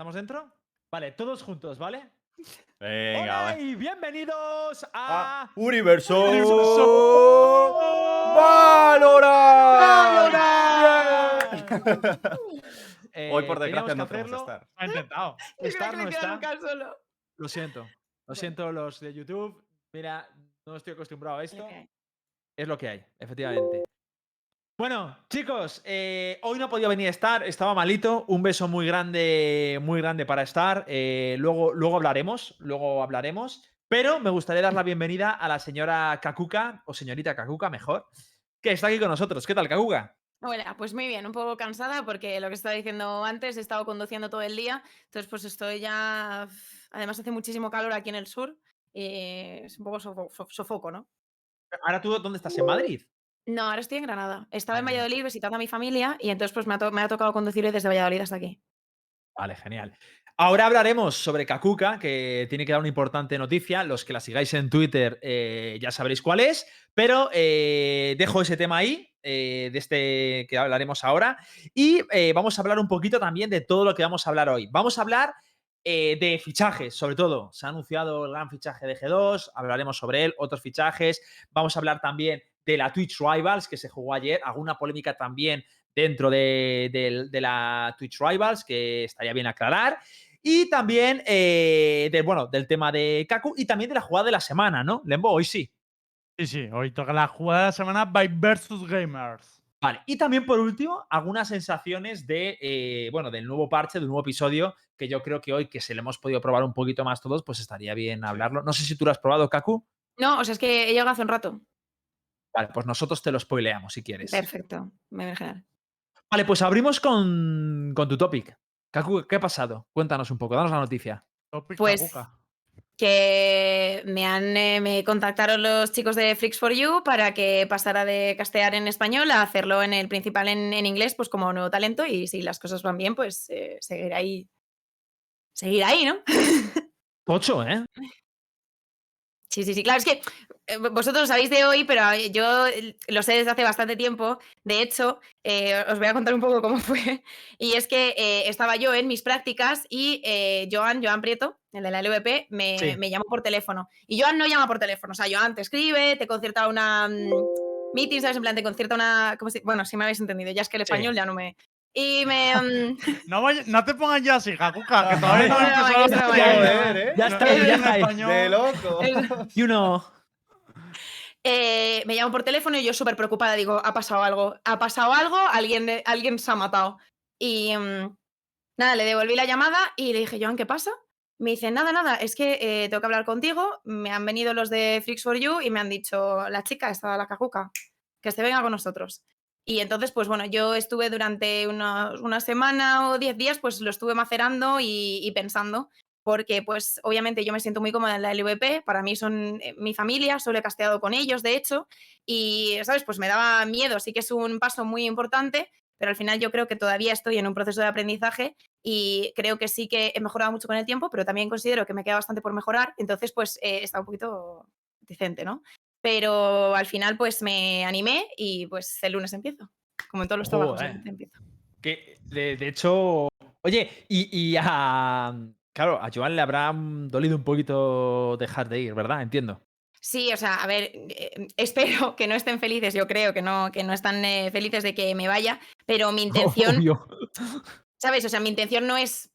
¿Estamos dentro? Vale, todos juntos, ¿vale? Venga, Hola va. y bienvenidos a... Ah, Universo. Universo. Valorant. Eh, Hoy, por desgracia, no podemos hacerlo. estar. Ha intentado. Estar no está. nunca solo. Lo siento. Lo siento los de YouTube. Mira, no estoy acostumbrado a esto. Es lo que hay, efectivamente. Bueno, chicos, eh, hoy no podía venir a estar, estaba malito. Un beso muy grande, muy grande para estar. eh, luego, luego hablaremos, luego hablaremos. Pero me gustaría dar la bienvenida a la señora Kakuka, o señorita Kakuka, mejor, que está aquí con nosotros. ¿Qué tal, Kakuka? Hola, pues muy bien, un poco cansada porque lo que estaba diciendo antes, he estado conduciendo todo el día, entonces pues estoy ya, además hace muchísimo calor aquí en el sur y es un poco sofo- so- sofoco, ¿no? Ahora tú, ¿dónde estás? ¿En Madrid? No, ahora estoy en Granada. Estaba en Ah. Valladolid visitando a mi familia y entonces pues me ha, to- me ha tocado conducir desde Valladolid hasta aquí. Vale, genial. Ahora hablaremos sobre Kakuka, que tiene que dar una importante noticia. Los que la sigáis en Twitter eh, ya sabréis cuál es, pero eh, dejo ese tema ahí, eh, de este que hablaremos ahora. Y vamos a hablar un poquito también de todo lo que vamos a hablar hoy. Vamos a hablar de fichajes, sobre todo. Se ha anunciado el gran fichaje de G2, hablaremos sobre él, otros fichajes. Vamos a hablar también de la Twitch Rivals, que se jugó ayer, alguna polémica también dentro de, del- de la Twitch Rivals, que estaría bien aclarar. Y también eh, de, bueno, del tema de Kaku y también de la jugada de la semana, ¿no? Lembo, hoy sí. Sí, sí, hoy toca la jugada de la semana by versus Gamers. Vale, y también por último, algunas sensaciones de, eh, bueno, del nuevo parche, del nuevo episodio, que yo creo que hoy, que se lo hemos podido probar un poquito más todos, pues estaría bien hablarlo. No sé si tú lo has probado, Kaku. No, o sea, es que he llegado hace un rato. Vale, pues nosotros te lo spoileamos si quieres. Perfecto, me viene genial. Vale, pues abrimos con, con tu topic. Kaku, ¿qué ha pasado? Cuéntanos un poco, danos la noticia. Topic Pues, Kakuka. que me han eh, me contactaron los chicos de Freaks for You para que pasara de castear en español a hacerlo en el principal en, en inglés, pues como nuevo talento. Y si las cosas van bien, pues eh, seguir ahí. Seguir ahí, ¿no? Pocho, ¿eh? Sí, sí, sí. Claro, es que vosotros lo sabéis de hoy, pero eh, yo eh, lo sé desde hace bastante tiempo. De hecho, eh, os voy a contar un poco cómo fue. Y es que eh, estaba yo en mis prácticas y eh, Joan, Joan Prieto, el de la LVP, me, Sí. me llamó por teléfono. Y Joan no llama por teléfono. O sea, Joan te escribe, te concierta una mm, meeting, ¿sabes? En plan, te concierta una. ¿cómo se- Bueno, si me habéis entendido, ya es que el Sí. español ya no me. Y me. mm, No, vaya- no te pongas ya así, Kakuka, que todavía no No, no, no, ¿eh? Ya No, está, no, ya está. De loco. es- Y uno. Eh, me llamo por teléfono y yo súper preocupada, digo, ha pasado algo, ha pasado algo, alguien, eh, alguien se ha matado. Y mm, nada, le devolví la llamada y le dije, Joan, ¿qué pasa? Me dice, nada, nada, es que eh, tengo que hablar contigo, me han venido los de Freaks for You y me han dicho, la chica está la cacuca, que se venga con nosotros. Y entonces, pues bueno, yo estuve durante unos- una semana o diez días, pues lo estuve macerando y pensando porque pues obviamente yo me siento muy cómoda en la LVP, para mí son eh, mi familia, solo he casteado con ellos, de hecho, y, ¿sabes? Pues me daba miedo, sí que es un paso muy importante, pero al final yo creo que todavía estoy en un proceso de aprendizaje y creo que sí que he mejorado mucho con el tiempo, pero también considero que me queda bastante por mejorar, entonces pues eh, está un poquito decente, ¿no? Pero al final pues me animé y pues el lunes empiezo, como en todos los trabajos, empiezo. Que de, de hecho. Oye, y, y a. Claro, a Joan le habrá mm, dolido un poquito dejar de ir, ¿verdad? Entiendo. Sí, o sea, a ver, eh, espero que no estén felices, yo creo que no, que no están eh, felices de que me vaya, pero mi intención, Obvio. ¿sabes? O sea, mi intención no es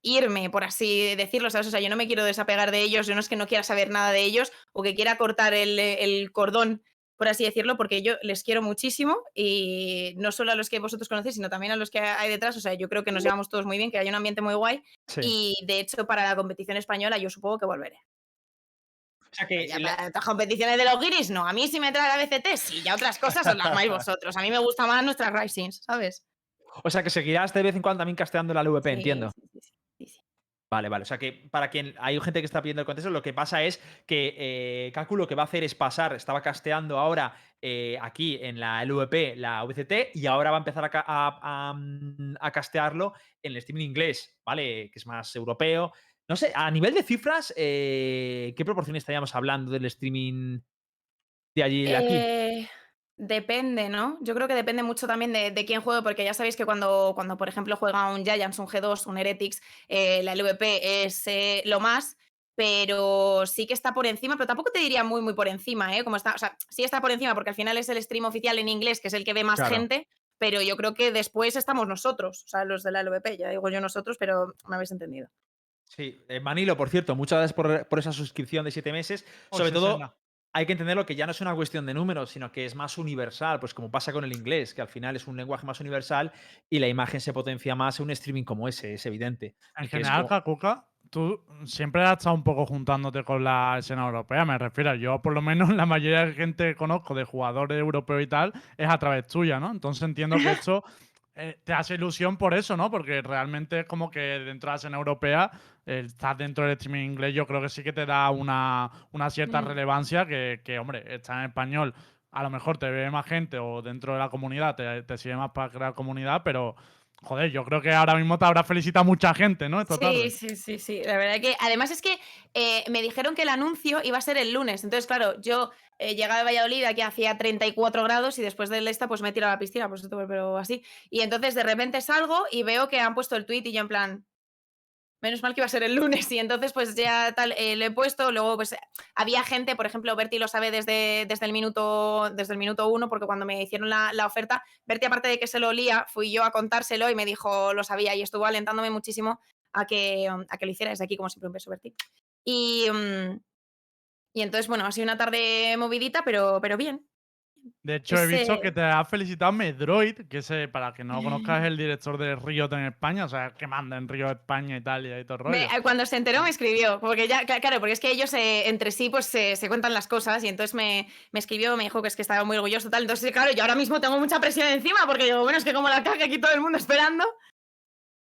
irme, por así decirlo, ¿sabes? O sea, yo no me quiero desapegar de ellos, yo no es que no quiera saber nada de ellos o que quiera cortar el, eh, el cordón, por así decirlo, porque yo les quiero muchísimo y no solo a los que vosotros conocéis, sino también a los que hay detrás, o sea, yo creo que nos llevamos todos muy bien, que hay un ambiente muy guay Sí. y de hecho para la competición española yo supongo que volveré. O sea que. Ya la- para otras competiciones de los guiris, no. A mí si me trae la BCT, sí. Ya otras cosas os las armáis vosotros. A mí me gusta más nuestras Risings, ¿sabes? o sea que seguirás de vez en cuando también casteando la LVP, Sí, entiendo. sí. Vale, vale. O sea que para quien hay gente que está pidiendo el contexto, lo que pasa es que eh, Kaku lo que va a hacer es pasar, estaba casteando ahora eh, aquí en la LVP la VCT y ahora va a empezar a, a- mm, a castearlo en el streaming inglés, ¿vale? Que es más europeo. No sé, a nivel de cifras, eh, ¿qué proporción estaríamos hablando del streaming de allí y de aquí? Depende, ¿no? Yo creo que depende mucho también de, de quién juegue, porque ya sabéis que cuando, cuando por ejemplo, juega un Giants, un G2, un Heretics, eh, la LVP es eh, lo más, pero sí que está por encima, pero tampoco te diría muy, muy por encima, ¿eh? Como está, o sea, sí está por encima, porque al final es el stream oficial en inglés, que es el que ve más Claro. gente, pero yo creo que después estamos nosotros, o sea, los de la LVP, ya digo yo nosotros, pero me habéis entendido. Sí, eh, Manilo, por cierto, muchas gracias por, por esa suscripción de siete meses. Sobre Oye, todo. Hay que entenderlo que ya no es una cuestión de números, sino que es más universal, pues como pasa con el inglés, que al final es un lenguaje más universal y la imagen se potencia más en un streaming como ese, es evidente. En general, como- Kakuka, tú siempre has estado un poco juntándote con la escena europea, me refiero. Yo, por lo menos, la mayoría de gente que conozco de jugadores europeos y tal es a través tuya, ¿no? Entonces entiendo que esto eh, te hace ilusión por eso, ¿no? Porque realmente es como que dentro de la escena europea, eh, estás dentro del streaming inglés, yo creo que sí que te da una, una cierta Mm. relevancia que, que, hombre, está en español. A lo mejor te ve más gente o dentro de la comunidad te, te sigue más para crear comunidad, pero joder, yo creo que ahora mismo te habrá felicitado mucha gente, ¿no? Esta tarde. Sí, sí, sí, sí. La verdad que, además es que eh, me dijeron que el anuncio iba a ser el lunes. Entonces, claro, yo eh, llegaba de Valladolid, aquí hacía 34 grados y después del esta, pues me he tirado a la piscina, pues esto, pero así. Y entonces de repente salgo y veo que han puesto el tweet y yo en plan. Menos mal que iba a ser el lunes y entonces pues ya tal, eh, lo he puesto, luego pues había gente, por ejemplo, Berti lo sabe desde, desde el minuto desde el minuto uno, porque cuando me hicieron la, la oferta, Berti aparte de que se lo olía, fui yo a contárselo y me dijo, lo sabía y estuvo alentándome muchísimo a que, a que lo hiciera desde aquí, como siempre un beso, Berti. Y, mm, y entonces, bueno, ha sido una tarde movidita, pero, pero bien. De hecho, he visto que te ha felicitado Medroid, que ese, para que no lo conozcas, es el director de Riot en España, o sea, que manda en Riot España, Italia y todo el rollo. Me- eh, cuando se enteró me escribió, porque ya, cla- claro, porque es que ellos eh, entre sí pues se, se cuentan las cosas y entonces me, me escribió, me dijo que es que estaba muy orgulloso tal, entonces claro, yo ahora mismo tengo mucha presión encima porque digo, bueno, es que como la caga aquí todo el mundo esperando.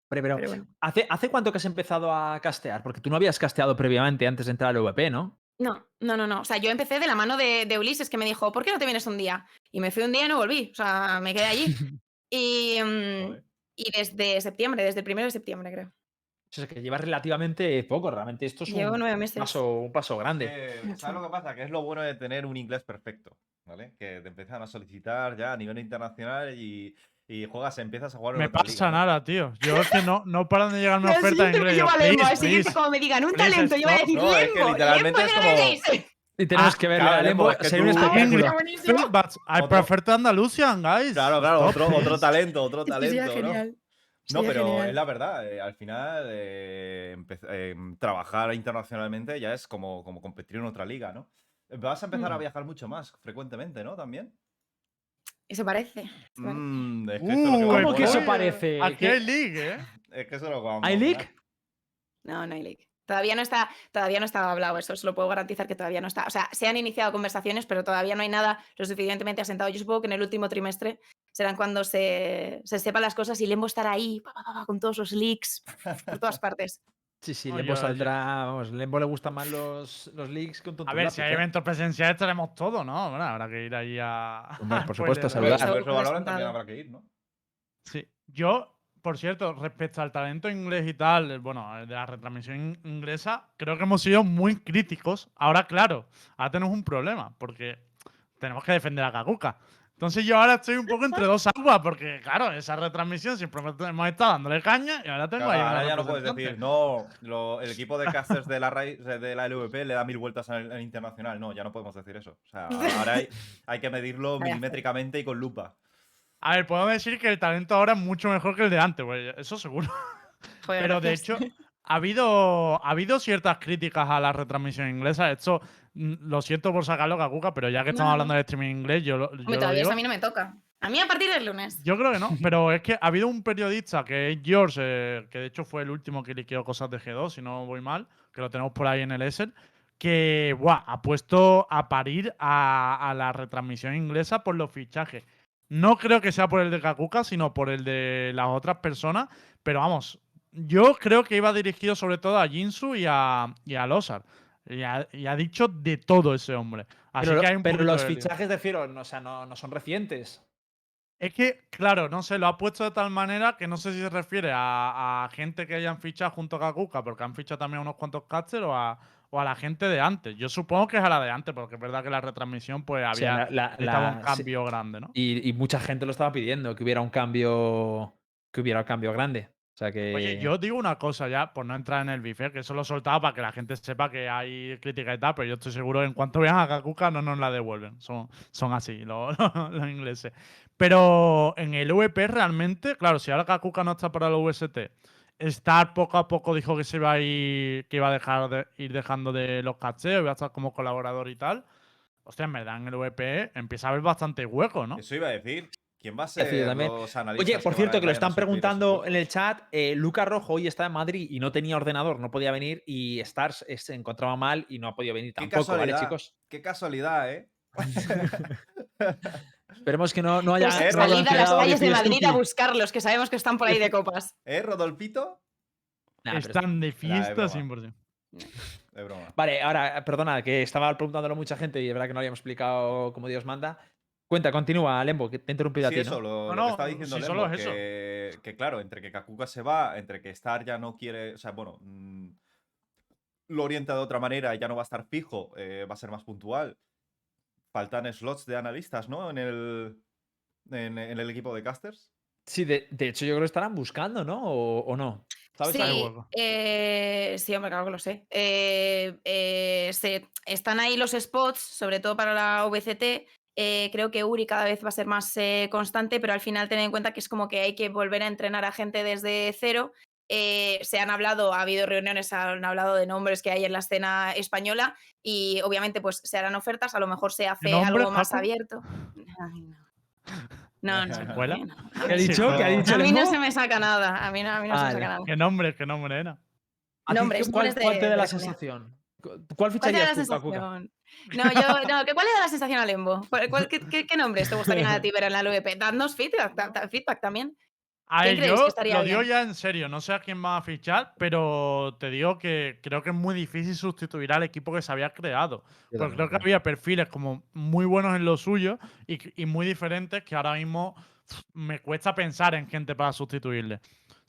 Hombre, pero, Pero bueno. ¿hace, ¿hace cuánto que has empezado a castear? Porque tú no habías casteado previamente antes de entrar al VP, ¿no? No, no, no, no, o sea, yo empecé de la mano de, de Ulises que me dijo, ¿por qué no te vienes un día? Y me fui un día y no volví, o sea, me quedé allí. Y, mm, y desde septiembre, desde el primero de septiembre creo. O sea, que llevas relativamente poco, realmente esto es Llevo un nueve meses. paso, un paso grande. Eh, ¿Sabes lo que pasa? Que es lo bueno de tener un inglés perfecto, ¿vale? Que te empiezan a solicitar ya a nivel internacional y, y juegas, empiezas a jugar Me pasa liga, ¿no? nada, tío. Yo es que no, no paran de llegarme Al ofertas en inglés. Yo, please, please. como me digan un please, talento, yo voy a decir No, es que Lembo, literalmente Lembo es de como- Days". Y tenemos Ah, que ver claro, a Lembo, es que sería un tú- Ah, espectáculo. but I prefer to Andalusian, guys. Claro, claro, otro, otro talento, otro talento, ¿no? genial. No, pero genial. es la verdad, eh, al final eh, eh, trabajar internacionalmente ya es como, como competir en otra liga, ¿no? Vas a empezar a Mm. viajar mucho más frecuentemente, ¿no? También. Eso parece. eso parece. Mm, es que esto es lo que Uh, ¿Cómo que eso parece? Aquí ¿Qué- hay league, ¿eh? Es que eso es lo que ¿Hay leak? No, no hay leak. Todavía no está, todavía no está hablado eso, os lo puedo garantizar que todavía no está. O sea, se han iniciado conversaciones, pero todavía no hay nada lo suficientemente asentado. Yo supongo que en el último trimestre serán cuando se, se sepan las cosas y Lembo estará ahí pa, pa, pa, pa, con todos los leaks por todas partes. Sí, sí, Oye, Lembo oye. saldrá. Vamos, Lembo le gustan más los, los leaks con A ver, lápiz, si hay ¿eh? eventos presenciales estaremos todos, ¿no? Bueno, habrá que ir ahí a. Hombre, por Pues supuesto, Pero saludar. Seguro eso sentado. también habrá que ir, ¿no? Sí. Yo, por cierto, respecto al talento inglés y tal, eh, bueno, eh, de la retransmisión in- inglesa, creo que hemos sido muy críticos. Ahora, claro, ahora tenemos un problema, porque tenemos que defender a Kakuka. Entonces yo ahora estoy un poco entre dos aguas, porque claro, esa retransmisión siempre hemos estado dándole caña y ahora tengo Claro, ahí ahora ya no puedes decir, no, lo- el equipo de casters de la, de la LVP le da mil vueltas al, al internacional. No, ya no podemos decir eso. O sea, ahora hay, hay que medirlo milimétricamente y con lupa. A ver, puedo decir que el talento ahora es mucho mejor que el de antes, pues, eso seguro. Joder, Pero de hecho, ha habido, ha habido ciertas críticas a la retransmisión inglesa. Esto lo siento por sacarlo, Kakuka, pero ya que estamos No, hablando de streaming inglés, yo, yo Hombre, lo todavía digo. eso a mí no me toca. A mí a partir del lunes. Yo creo que no, pero es que ha habido un periodista que es George, eh, que de hecho fue el último que liqueó cosas de G2, si no voy mal, que lo tenemos por ahí en el Essen, que buah, ha puesto a parir a, a la retransmisión inglesa por los fichajes. No creo que sea por el de Kakuka, sino por el de las otras personas, pero vamos, yo creo que iba dirigido sobre todo a Jinsu y a, y a Losar. Y ha, y ha dicho de todo ese hombre. Así Pero, que hay un pero los fichajes de Fiero, no, o sea, no, no son recientes. Es que, claro, no sé, lo ha puesto de tal manera que no sé si se refiere a, a gente que hayan fichado junto a Kakuka, porque han fichado también a unos cuantos casters, o a, o a la gente de antes. Yo supongo que es a la de antes, porque es verdad que la retransmisión pues O sea, había la- la- necesitaba la- un sí. cambio grande, ¿no? Y, y mucha gente lo estaba pidiendo, que hubiera un cambio. Que hubiera un cambio grande. O sea que. Oye, yo digo una cosa ya, por no entrar en el bife, que eso lo he soltado para que la gente sepa que hay crítica y tal, pero yo estoy seguro que en cuanto vean a Kakuka no nos la devuelven. Son, son así los, los ingleses. Pero en el VP realmente, claro, si ahora Kakuka no está para el VST, Star poco a poco dijo que se iba a ir, que iba a dejar de ir dejando de los cacheos, iba a estar como colaborador y tal. Hostia, en verdad en el VP empieza a haber bastante hueco, ¿no? Eso iba a decir. ¿Quién va a ser también. los analistas? Oye, por cierto, que lo están preguntando en el chat. eh, Luca Rojo hoy está en Madrid y no tenía ordenador, no podía venir. Y Stars se encontraba mal y no ha podido venir Qué tampoco, ¿vale, chicos? Qué casualidad, ¿eh? Esperemos que no, no haya. Pues Eh, no salid a las calles de. Madrid a buscarlos, que sabemos que están por ahí de copas. ¿Eh, Rodolfito? Nah, pero Están de es fiesta broma. 100%. De broma. Vale, ahora, perdona, que estaba preguntándolo mucha gente y es verdad que no habíamos explicado como Dios manda. Cuenta, continúa, Lembo, que te he interrumpido Sí, a ti, eso, ¿no? lo, No, lo que estaba diciendo si Lembo, solo es eso. que, que claro, entre que Kakuka se va, entre que Star ya no quiere, o sea, bueno, mm, lo orienta de otra manera, ya no va a estar fijo, eh, va a ser más puntual. Faltan slots de analistas, ¿no? En el, en, en el equipo de casters. Sí, de, de hecho yo creo que estarán buscando, ¿no? ¿O, o no? ¿Sabes? Sí, hueco. eh, sí, hombre, claro que lo sé. Eh, eh, se- están ahí los spots, sobre todo para la VCT. Eh, creo que Uri cada vez va a ser más eh, constante, pero al final ten en cuenta que es como que hay que volver a entrenar a gente desde cero. Eh, se han hablado, ha habido reuniones, han hablado de nombres que hay en la escena española y obviamente pues se harán ofertas, a lo mejor se hace algo más abierto. Ay, no. No. ¿Qué ha dicho? ¿Qué ha dicho A mí no se me saca nada, a mí no, a mí no se me Vale. saca nada. ¿Qué nombre? ¿Qué nombre era? ¿A ti nombres, qué- ¿Cuál, nombres cuál de- te da de la sensación? ¿Cuál ¿Cuál ficharías la tú? No, yo, no, ¿que ¿cuál le da la sensación a Lembo? ¿Cuál- cuál- qué, qué- qué nombres te gustaría a ti ver en la LVP? Dadnos feedback, ta- ta- feedback también. A ¿Quién ver, creéis yo que estaría lo digo bien? ya en serio, no sé a quién va a fichar, pero te digo que creo que es muy difícil sustituir al equipo que se había creado. Yo Porque creo que había perfiles como muy buenos en lo suyo y, y muy diferentes que ahora mismo me cuesta pensar en gente para sustituirle.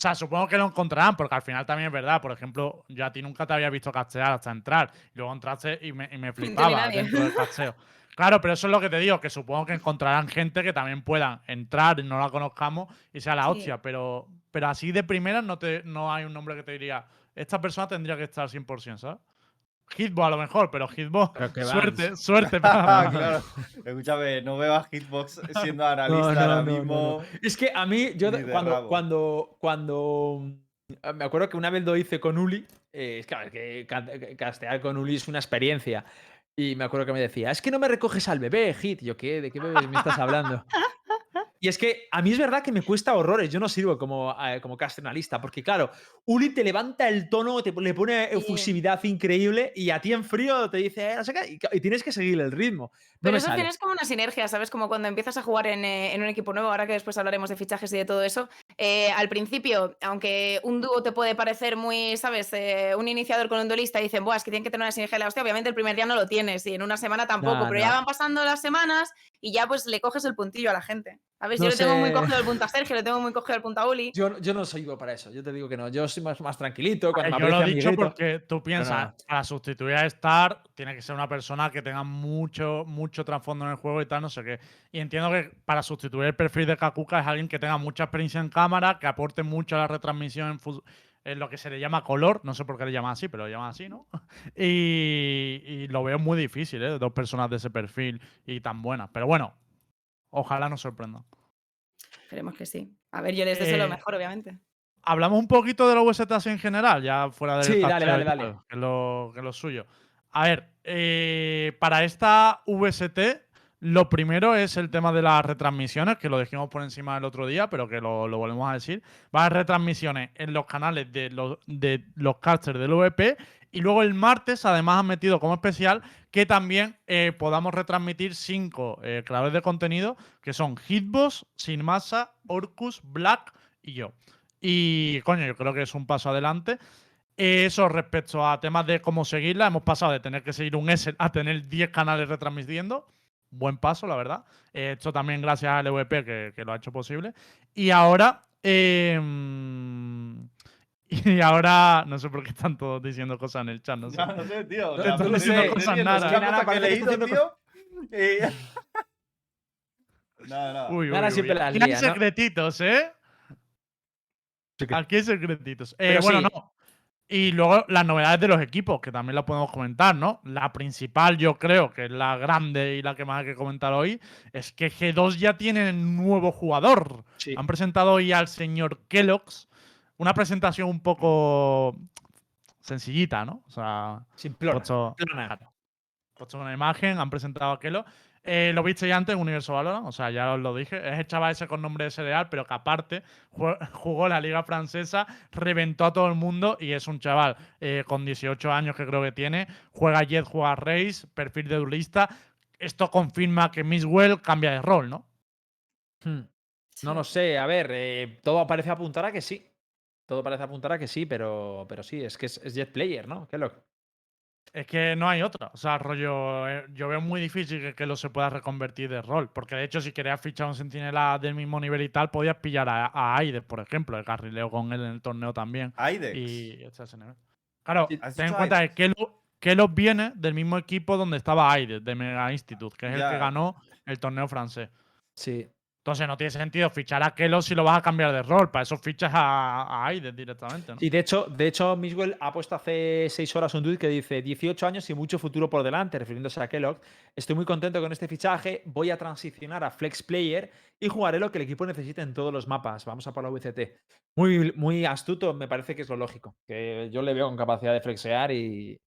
O sea, supongo que lo encontrarán, porque al final también es verdad. Por ejemplo, yo a ti nunca te había visto castear hasta entrar. Luego entraste y me, y me flipaba dentro del casteo. Claro, pero eso es lo que te digo, que supongo que encontrarán gente que también puedan entrar no la conozcamos y sea la Sí. hostia. Pero, pero así de primera no, te, no hay un nombre que te diría, esta persona tendría que estar 100%, ¿sabes? Hitbo a lo mejor, pero Hitbo, Pero que suerte, Vans. suerte. Para- claro. Escúchame, no veo a Hitbox siendo analista No, no, ahora no, mismo. no. Es que a mí, yo cuando, cuando, cuando. eh, Me acuerdo que una vez lo hice con Uli. eh, es que, a ver, que ca- que castear con Uli es una experiencia. Y me acuerdo que me decía, es que no me recoges al bebé, Hit. Y Yo, ¿qué? ¿De qué bebé me estás hablando? Y es que a mí es verdad que me cuesta horrores. Yo no sirvo como, eh, como caster analista, porque claro, Uli te levanta el tono, te le pone Sí. efusividad increíble y a ti en frío te dice, "Eh, no sé qué", y, tienes que seguir el ritmo. No Pero eso tienes como una sinergia, ¿sabes? Como cuando empiezas a jugar en, eh, en un equipo nuevo, ahora que después hablaremos de fichajes y de todo eso. eh, al principio, aunque un dúo te puede parecer muy, ¿sabes? Eh, un iniciador con un duelista y dicen, Buah, es que tienen que tener una sinergia de la hostia. Obviamente el primer día no lo tienes y en una semana tampoco, pero ya van pasando las semanas y ya pues le coges el puntillo a la gente. ¿Sabes? No Yo le tengo muy cogido el punto a Sergio, le tengo muy cogido el punto a Uli. Yo, yo no soy para eso, yo te digo que no. Yo soy más, más tranquilito. Cuando Eh, me yo lo he dicho amiguito- porque tú piensas, no. para sustituir a Star, tiene que ser una persona que tenga mucho, mucho trasfondo en el juego y tal, no sé qué. Y entiendo que para sustituir el perfil de Kakuka es alguien que tenga mucha experiencia en cámara, que aporte mucho a la retransmisión en, lo que se le llama color, no sé por qué le llaman así, pero lo llaman así, ¿no? Y, y lo veo muy difícil, ¿eh? Dos personas de ese perfil y tan buenas. Pero bueno, ojalá nos sorprendan. Esperemos que sí. A ver, yo les deseo lo Eh, mejor, obviamente. Hablamos un poquito de la VST así en general, ya fuera del Sí, dale, dale, dale. Que, es lo, que lo suyo. A ver, eh, para esta VST, lo primero es el tema de las retransmisiones, que lo dijimos por encima el otro día, pero que lo, lo volvemos a decir. Va a haber retransmisiones en los canales de los, de los casters del VP. Y luego el martes, además, han metido como especial que también eh, podamos retransmitir cinco eh, creadores de contenido, que son Hitbox, Sin Masa, Orcus, Black y yo. Y coño, yo creo que es un paso adelante. Eso respecto a temas de cómo seguirla, hemos pasado de tener que seguir un S a tener 10 canales retransmitiendo. Buen paso, la verdad. Esto también gracias al EVP que, que lo ha hecho posible. Y ahora, mm, Y ahora no sé por qué están todos diciendo cosas en el chat, no sé. Ya, no sé, tío. No, o sea, no no sé, sé, no cosas nada. una Nada, que he leído, tío. Nada, nada. Uy, uy, Ahora uy. siempre las Aquí hay secretitos, ¿eh? Aquí hay secretitos. Eh, bueno, sí. no. Y luego las novedades de los equipos, que también las podemos comentar, ¿no? La principal, yo creo, que es la grande y la que más hay que comentar hoy, es que G2 ya tiene nuevo jugador. Sí. Han presentado hoy al señor Kellogg's. Una presentación un poco sencillita, ¿no? O sea, Simplona, puesto- puesto una imagen, han presentado a Kellogg. Eh, lo viste ya antes en Universo Valorant, o sea, ya os lo dije. Es el chaval ese con nombre de cereal, pero que aparte jugó la Liga Francesa, reventó a todo el mundo y es un chaval eh, con 18 años que creo que tiene. Juega Jet, juega Race, perfil de duelista. Esto confirma que Misswell cambia de rol, ¿no? Hmm. No lo sé, a ver, eh, todo parece apuntar a que sí. Todo parece apuntar a que sí, pero, pero sí, es que es, es Jet Player, ¿no? Qué. Es que no hay otra. O sea, rollo, eh, yo veo muy difícil que, que lo se pueda reconvertir de rol. Porque de hecho, si querías fichar un sentinela del mismo nivel y tal, podías pillar a, a Aides, por ejemplo, el carrileo con él en el torneo también. Aidex. Y este ese nivel. Claro, Sí, ¿has ten en cuenta que Kelo, Kelo viene del mismo equipo donde estaba Aides, de Mega Institute, que es el que ganó el torneo francés. Sí. Entonces no tiene sentido fichar a Kelo si lo vas a cambiar de rol. Para eso fichas a, a Aides directamente, ¿no? Y de hecho, de hecho, Miswell ha puesto hace seis horas un tweet que dice 18 años y mucho futuro por delante, refiriéndose a Kellogg. Estoy muy contento con este fichaje. Voy a transicionar a Flex Player y jugaré lo que el equipo necesite en todos los mapas. Vamos a por la VCT. Muy, muy astuto, me parece que es lo lógico. Que yo le veo con capacidad de flexear y.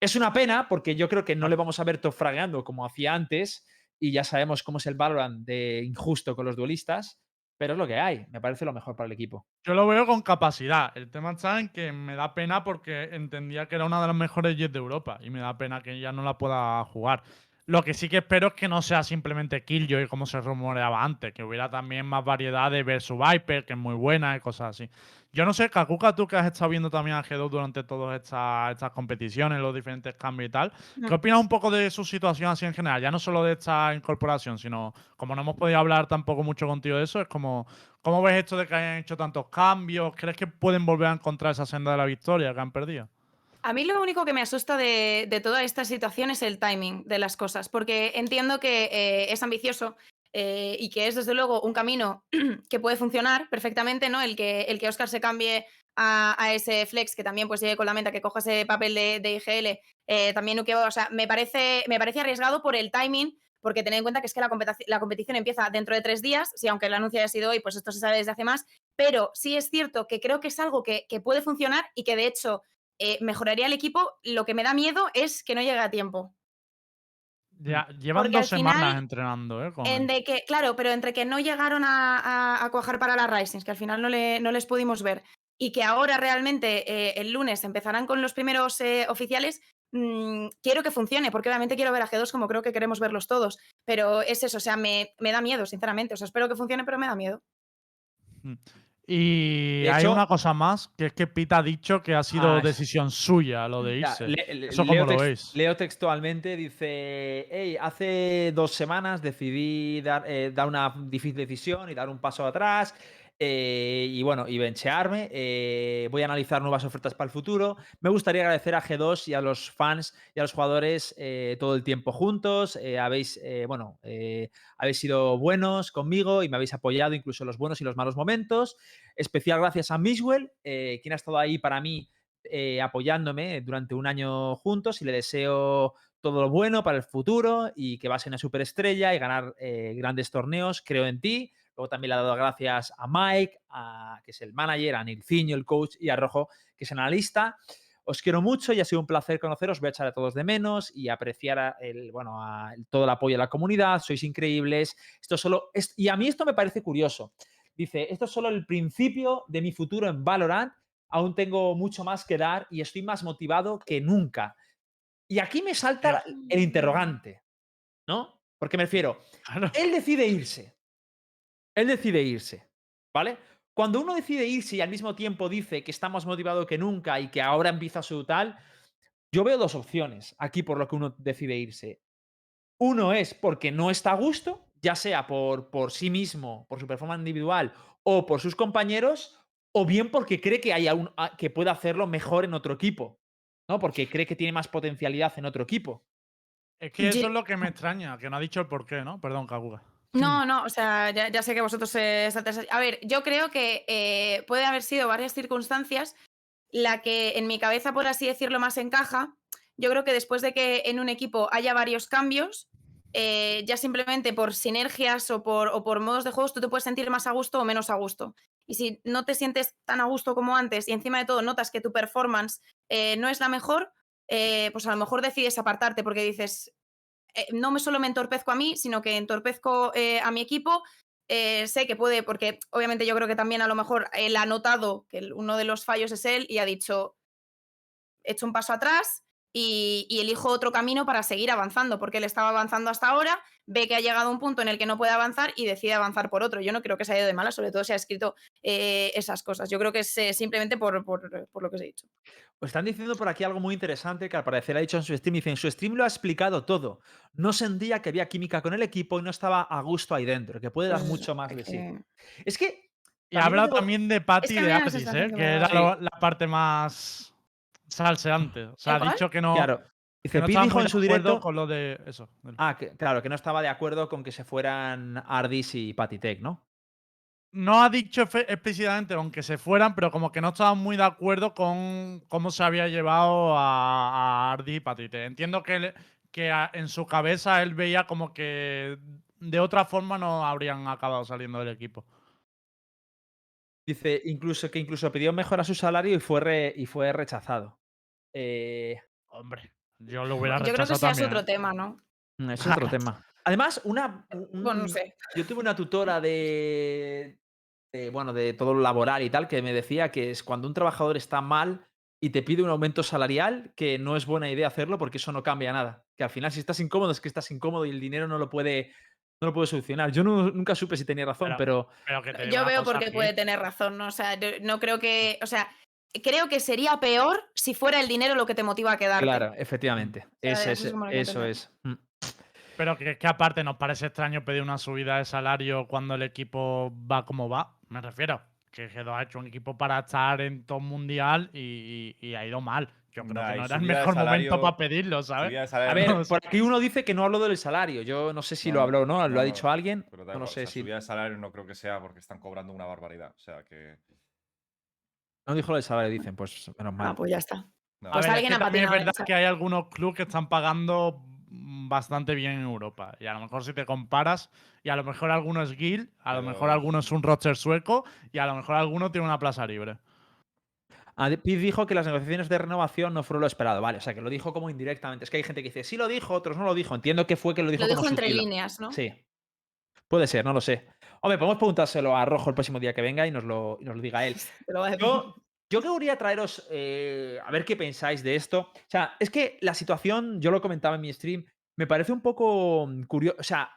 Es una pena porque yo creo que no le vamos a ver top fragueando como hacía antes y ya sabemos cómo es el Valorant de injusto con los duelistas, pero es lo que hay. Me parece lo mejor para el equipo. Yo lo veo con capacidad. El tema está en que me da pena porque entendía que era una de las mejores Jets de Europa y me da pena que ya no la pueda jugar. Lo que sí que espero es que no sea simplemente Killjoy como se rumoreaba antes, que hubiera también más variedad de versus Viper, que es muy buena y cosas así. Yo no sé, Kakuka, tú que has estado viendo también a G2 durante todas estas, estas competiciones, los diferentes cambios y tal, ¿qué opinas un poco de su situación así en general? Ya no solo de esta incorporación, sino como no hemos podido hablar tampoco mucho contigo de eso, es como, ¿cómo ves esto de que hayan hecho tantos cambios? ¿Crees que pueden volver a encontrar esa senda de la victoria que han perdido? A mí lo único que me asusta de, de toda esta situación es el timing de las cosas, porque entiendo que eh, es ambicioso eh, y que es desde luego un camino que puede funcionar perfectamente, ¿no? El que, el que Oscar se cambie a, ese flex, que también pues llegue con la menta, que coja ese papel de, IGL, eh, también o sea, me parece, me parece arriesgado por el timing, porque tened en cuenta que es que la, la competición empieza dentro de tres días, si aunque el anuncio haya sido hoy, pues esto se sabe desde hace más, pero sí es cierto que creo que es algo que, que puede funcionar y que de hecho eh, mejoraría el equipo. Lo que me da miedo es que no llegue a tiempo. Ya, llevan Porque dos semanas final, entrenando, ¿eh? Con En él. de que, claro, pero entre que no llegaron a, a- a cuajar para las Risings, que al final no, le- no les pudimos ver, y que ahora realmente eh, el lunes empezarán con los primeros eh, oficiales, mm, quiero que funcione, porque obviamente quiero ver a G2 como creo que queremos verlos todos. Pero es eso, o sea, me, me da miedo, sinceramente. O sea, espero que funcione, pero me da miedo. Y hay una cosa más, que es que Pita ha dicho que ha sido Ah, decisión suya lo de Ya, irse. le- le- ¿Eso leo, lo veis? leo textualmente, dice, hey, hace dos semanas decidí dar, eh, dar una difícil decisión y dar un paso atrás eh, y bueno, y benchearme. eh, voy a analizar nuevas ofertas para el futuro. Me gustaría agradecer a G2 y a los fans y a los jugadores eh, todo el tiempo juntos. habéis, bueno, habéis sido buenos conmigo y me habéis apoyado incluso en los buenos y los malos momentos. Especial gracias a Miswell, quien ha estado ahí para mí apoyándome durante un año juntos y le deseo todo lo bueno para el futuro y que va a ser una superestrella y ganar grandes torneos. Creo en ti. Luego también le he dado gracias a Mike, a- que es el manager, a Nilciño, el coach, y a Rojo, que es analista. Os quiero mucho y ha sido un placer conoceros. Voy a echar a todos de menos y apreciar el, bueno, a el- todo el apoyo de la comunidad. Sois increíbles. Esto solo es, y a mí esto me parece curioso. Dice, esto es solo el principio de mi futuro en Valorant. Aún tengo mucho más que dar y estoy más motivado que nunca. Y aquí me salta el interrogante, ¿no? Porque me refiero, él decide irse. Él decide irse, ¿vale? Cuando uno decide irse y al mismo tiempo dice que está más motivado que nunca y que ahora empieza su tal, yo veo dos opciones aquí por lo que uno decide irse. Uno es porque no está a gusto, ya sea por, por sí mismo, por su performance individual o por sus compañeros, o bien porque cree que, hay aún- a- que puede hacerlo mejor en otro equipo, ¿no? Porque cree que tiene más potencialidad en otro equipo. Es que eso es lo que me extraña, que no ha dicho el por qué, ¿no? Perdón, Kaguga. No, no, o sea, ya, sé que vosotros eh, A ver, yo creo que eh, puede haber sido varias circunstancias. La que en mi cabeza, por así decirlo, más encaja. Yo creo que después de que en un equipo haya varios cambios, eh, ya simplemente por sinergias o por, o por modos de juegos, tú te puedes sentir más a gusto o menos a gusto. Y si no te sientes tan a gusto como antes y encima de todo notas que tu performance eh, no es la mejor, pues a lo mejor decides apartarte porque dices, eh, no me solo me entorpezco a mí, sino que entorpezco eh, a mi equipo. Eh, sé que puede, porque obviamente yo creo que también a lo mejor él ha notado que uno de los fallos es él y ha dicho, he hecho un paso atrás y, elijo otro camino para seguir avanzando, porque él estaba avanzando hasta ahora, ve que ha llegado a un punto en el que no puede avanzar y decide avanzar por otro. Yo no creo que se haya ido de mala, sobre todo si ha escrito esas cosas. Yo creo que es simplemente por, por- por lo que os he dicho. Os están diciendo por aquí algo muy interesante que al parecer ha dicho en su stream. Dice, en su stream lo ha explicado todo. No sentía que había química con el equipo y no estaba a gusto ahí dentro, que puede dar Pues, mucho más de sí. eh, Es que... Y ha hablado digo- también de Patty que y de sensación ¿eh? que era lo- la parte más salseante. O sea, ha cuál? dicho que no, Claro. Dice, no dijo en de su directo... con lo de eso. Ah, que- claro, que no estaba de acuerdo con que se fueran Ardis y Patitech, ¿no? No ha dicho explícitamente, aunque se fueran, pero como que no estaba muy de acuerdo con cómo se había llevado a, a Ardi y Patite. Entiendo que, él- que a- en su cabeza él veía como que de otra forma no habrían acabado saliendo del equipo. Dice incluso que incluso pidió mejora su salario y fue, re- y fue rechazado. Eh, Hombre, yo lo hubiera yo creo que rechazado sea es también. otro ¿eh? tema, ¿no? Mm, Es otro tema. Además, una. un- Bueno, no sé. Yo tuve una tutora de, de, Bueno, de todo lo laboral y tal, que me decía que es cuando un trabajador está mal y te pide un aumento salarial, que no es buena idea hacerlo porque eso no cambia nada. Que al final, si estás incómodo, es que estás incómodo y el dinero no lo puede. No lo puede solucionar. Yo no- nunca supe si tenía razón, Pero- pero. Pero que te digo Yo veo por qué puede tener razón, ¿no? O sea, yo no creo que. O sea, creo que sería peor si fuera el dinero lo que te motiva a quedarte. Claro, efectivamente. sea, Eso eso es. Eso entender. es. Mm. Pero que, que aparte nos parece extraño pedir una subida de salario cuando el equipo va como va. Me refiero. Que G2 ha hecho un equipo para estar en top mundial y, y- y ha ido mal. Yo creo Nah, que no era el mejor momento para pedirlo, ¿sabes? Subida de A ver, No, por aquí uno dice que no habló del salario. Yo no sé si No, lo habló o no. ¿Lo no, ha dicho alguien? pero No sé o sea, si. subida de salario no creo que sea porque están cobrando una barbaridad. O sea que. No dijo lo del salario, dicen. Pues menos mal. Ah, pues ya está. no. A Pues es alguien que ha también es verdad que hay algunos clubes que están pagando bastante bien en Europa. Y a lo mejor si te comparas, y a lo mejor alguno es Guild, a lo mejor alguno es un roster sueco, y a lo mejor alguno tiene una plaza libre. Ah, Piz dijo que las negociaciones de renovación no fueron lo esperado. Vale, o sea, que lo dijo como indirectamente. Es que hay gente que dice, sí lo dijo, otros no lo dijo. Entiendo que fue que lo dijo Lo como dijo entre sutil. líneas, ¿no? Sí. Puede ser, no lo sé. Hombre, podemos preguntárselo a Rojo el próximo día que venga y nos lo, y nos lo diga él. Te lo voy a decir. Yo, querría traeros eh, a ver qué pensáis de esto. O sea, es que la situación, yo lo comentaba en mi stream, me parece un poco curioso. O sea,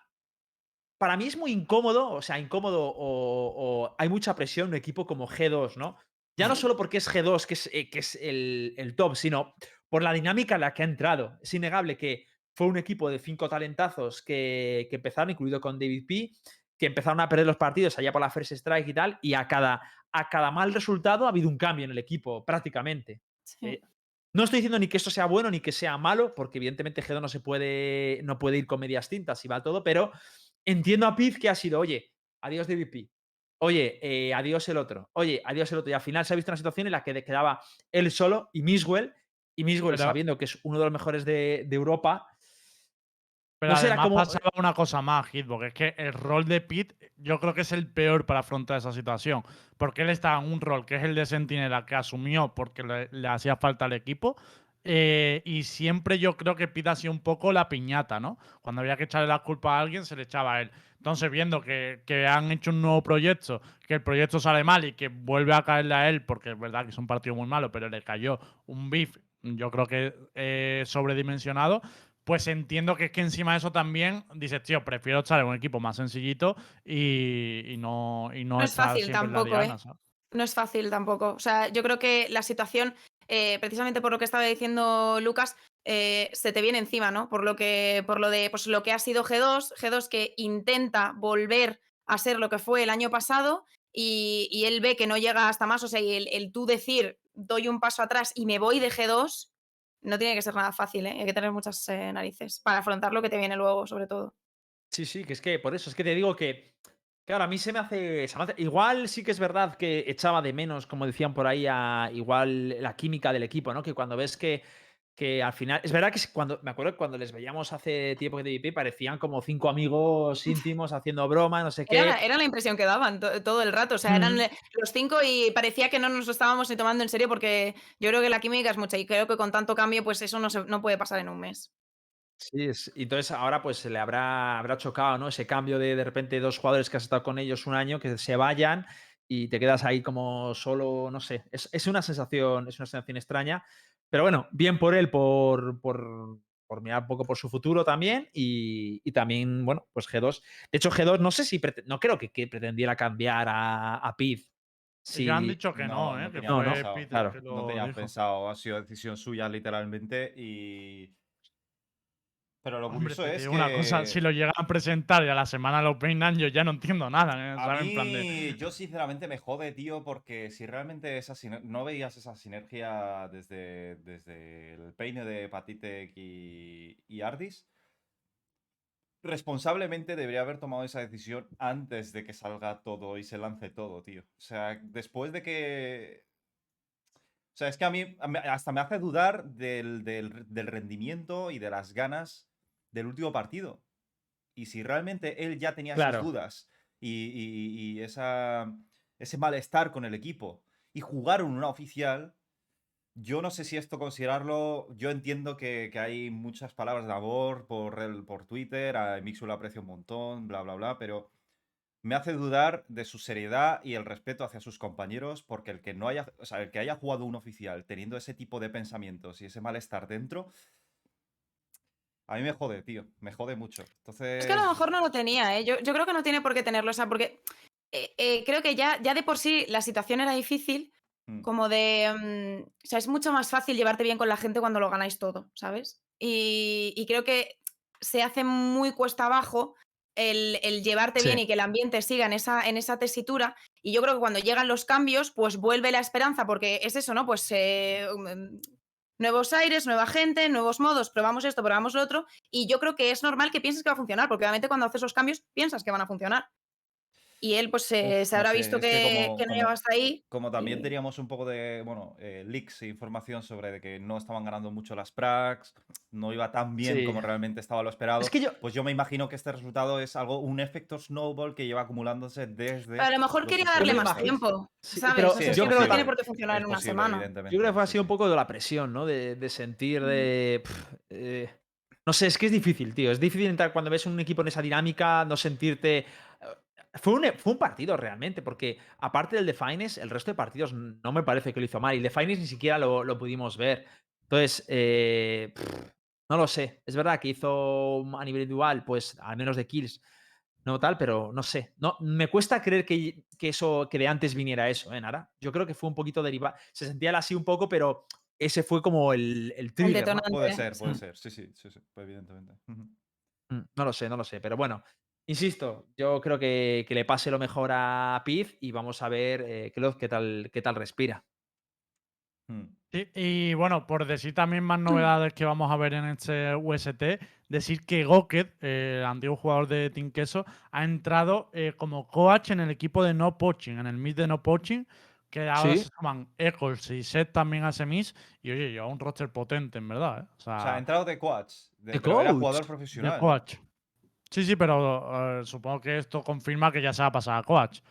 para mí es muy incómodo, o sea, incómodo o, o hay mucha presión en un equipo como G2, ¿no? Ya no solo porque es G2, que es, eh, que es el, el top, sino por la dinámica en la que ha entrado. Es innegable que fue un equipo de cinco talentazos que, que empezaron, incluido con David P., que empezaron a perder los partidos allá por la First Strike y tal, y a cada, a cada mal resultado ha habido un cambio en el equipo, prácticamente. Sí. eh, No estoy diciendo ni que esto sea bueno ni que sea malo, porque evidentemente G2 no se puede, no puede ir con medias tintas y va todo, pero entiendo a Piz que ha sido, oye, adiós DVP, oye, eh, adiós el otro, oye, adiós el otro. Y al final se ha visto una situación en la que quedaba él solo y Miswell, y Miswell sabiendo que es uno de los mejores de, de Europa. Pero No será además como- pasaba una cosa más, Hitbox, es que el rol de Pete yo creo que es el peor para afrontar esa situación. Porque él está en un rol que es el de Sentinela que asumió porque le, le hacía falta al equipo. eh, y siempre yo creo que Pete ha sido un poco la piñata, ¿no? Cuando había que echarle la culpa a alguien, se le echaba a él. Entonces, viendo que, que han hecho un nuevo proyecto, que el proyecto sale mal y que vuelve a caerle a él, porque es verdad que es un partido muy malo, pero le cayó un beef, yo creo que eh, sobredimensionado, pues entiendo que es que encima de eso también dices, tío, prefiero estar en un equipo más sencillito y, y no, y no, No es fácil tampoco, ¿eh? No es fácil tampoco. O sea, yo creo que la situación, eh, precisamente por lo que estaba diciendo Lucas, eh, se te viene encima, ¿no? Por lo que, por lo de pues, lo que ha sido G2, G2 que intenta volver a ser lo que fue el año pasado y, y él ve que no llega hasta más, o sea, y el, el tú decir, doy un paso atrás y me voy de G2, no tiene que ser nada fácil, ¿eh? hay que tener muchas eh, narices para afrontar lo que te viene luego, sobre todo. Sí, sí, que es que por eso, es que te digo que, claro, a mí se me hace, se me hace- Igual sí que es verdad que echaba de menos, como decían por ahí, a igual la química del equipo, ¿no? Que cuando ves que, que al final. Es verdad que cuando. Me acuerdo que cuando les veíamos hace tiempo que DVP parecían como cinco amigos íntimos haciendo broma, no sé qué. Era, la- era la impresión que daban to- todo el rato. O sea, eran los cinco y parecía que no nos lo estábamos ni tomando en serio porque yo creo que la química es mucha y creo que con tanto cambio, pues eso no, se- no puede pasar en un mes. Sí, es- y entonces ahora pues se le habrá, habrá chocado, ¿no? Ese cambio de de repente dos jugadores que has estado con ellos un año que se vayan y te quedas ahí como solo, no sé. Es, es una sensación, es una sensación extraña. Pero bueno, bien por él, por, por, por mirar un poco por su futuro también. Y, y también, bueno, pues G2. De hecho, G2 no sé si no creo que, que pretendiera cambiar a, a Piz. Sí, ya han dicho que no, No, ¿eh? no que tenía fue pensado, claro, No lo tenía dijo. pensado, ha sido decisión suya literalmente y... Pero lo Hombre, curioso es que... cosa, si lo llegan a presentar y a la semana lo peinan, yo ya no entiendo nada. ¿eh? A ¿sabes? En plan de- mí, yo sinceramente me jode, tío, porque si realmente esa siner- no veías esa sinergia desde, desde el peine de Patitek y, y Ardis, responsablemente debería haber tomado esa decisión antes de que salga todo y se lance todo, tío. O sea, después de que... O sea, es que a mí a mí hasta me hace dudar del, del- del rendimiento y de las ganas del último partido. Y si realmente él ya tenía Claro. esas dudas y, y- y esa, ese malestar con el equipo y jugaron una oficial, yo no sé si esto considerarlo. Yo entiendo que, que hay muchas palabras de amor por, el, por Twitter, a Mixu lo aprecio un montón, bla, bla, bla, pero me hace dudar de su seriedad y el respeto hacia sus compañeros, porque el que no haya, o sea, el que haya jugado un oficial teniendo ese tipo de pensamientos y ese malestar dentro, a mí me jode, tío, me jode mucho. Entonces, Es que a lo mejor no lo tenía, ¿eh? Yo, yo creo que no tiene por qué tenerlo, o sea, porque eh, eh, creo que ya, ya de por sí la situación era difícil, Mm. como de... mm, o sea, es mucho más fácil llevarte bien con la gente cuando lo ganáis todo, ¿sabes? Y, y creo que se hace muy cuesta abajo el, el llevarte bien y que el ambiente siga en esa, en esa tesitura. Y yo creo que cuando llegan los cambios, pues vuelve la esperanza, porque es eso, ¿no? Pues eh, mm, nuevos aires, nueva gente, nuevos modos, probamos esto, probamos lo otro. Y yo creo que es normal que pienses que va a funcionar, porque obviamente cuando haces los cambios piensas que van a funcionar. Y él, pues, eh, Uf, se no habrá sé, visto es que, que como- que no llegaba hasta ahí. Como también y- teníamos un poco de, bueno, eh, leaks e información sobre de que no estaban ganando mucho las pracs, no iba tan bien Sí. como realmente estaba lo esperado. Es que yo. Pues yo me imagino que este resultado es algo, un efecto snowball que lleva acumulándose desde. A lo mejor quería darle más tiempo, Sí, ¿sabes? pero O sea, Sí, es yo que creo no que tiene por qué funcionar en una posible, semana. Yo creo que fue sí, así un poco de la presión, ¿no? De, de sentir de. pf, eh, no sé, es que es difícil, tío. Es difícil entrar cuando ves un equipo en esa dinámica, no sentirte. Fue un, fue un partido realmente, porque aparte del de Fines, el resto de partidos no me parece que lo hizo mal. Y el de Fines ni siquiera lo, lo pudimos ver. Entonces, eh, pf, no lo sé. Es verdad que hizo a nivel individual, pues al menos de kills, no tal, pero no sé. No, me cuesta creer que, que eso, que de antes viniera eso, ¿eh, Nara? Yo creo que fue un poquito derivado. Se sentía así un poco, pero ese fue como el, el trigger. ¿no? detonante. Puede ser, puede ser, sí, sí, sí, sí, evidentemente. Ujú. Mm, No lo sé, no lo sé. Pero bueno, insisto, yo creo que, que le pase lo mejor a Piz y vamos a ver eh, Kloz qué tal, qué tal respira. Mm. Sí, y bueno, por decir también más novedades que vamos a ver en este UST, decir que Goket, eh, el antiguo jugador de Team Queso, ha entrado eh, como coach en el equipo de No Poaching, en el mid de No Poaching, que ahora Sí. se llaman Eccles y Seth también hace mis, y oye, lleva un roster potente, en verdad. ¿eh? O sea, O sea, ha entrado de coach, de, De coach, jugador de profesional. coach. Sí, sí, pero eh, supongo que esto confirma que ya se va a pasar a coach.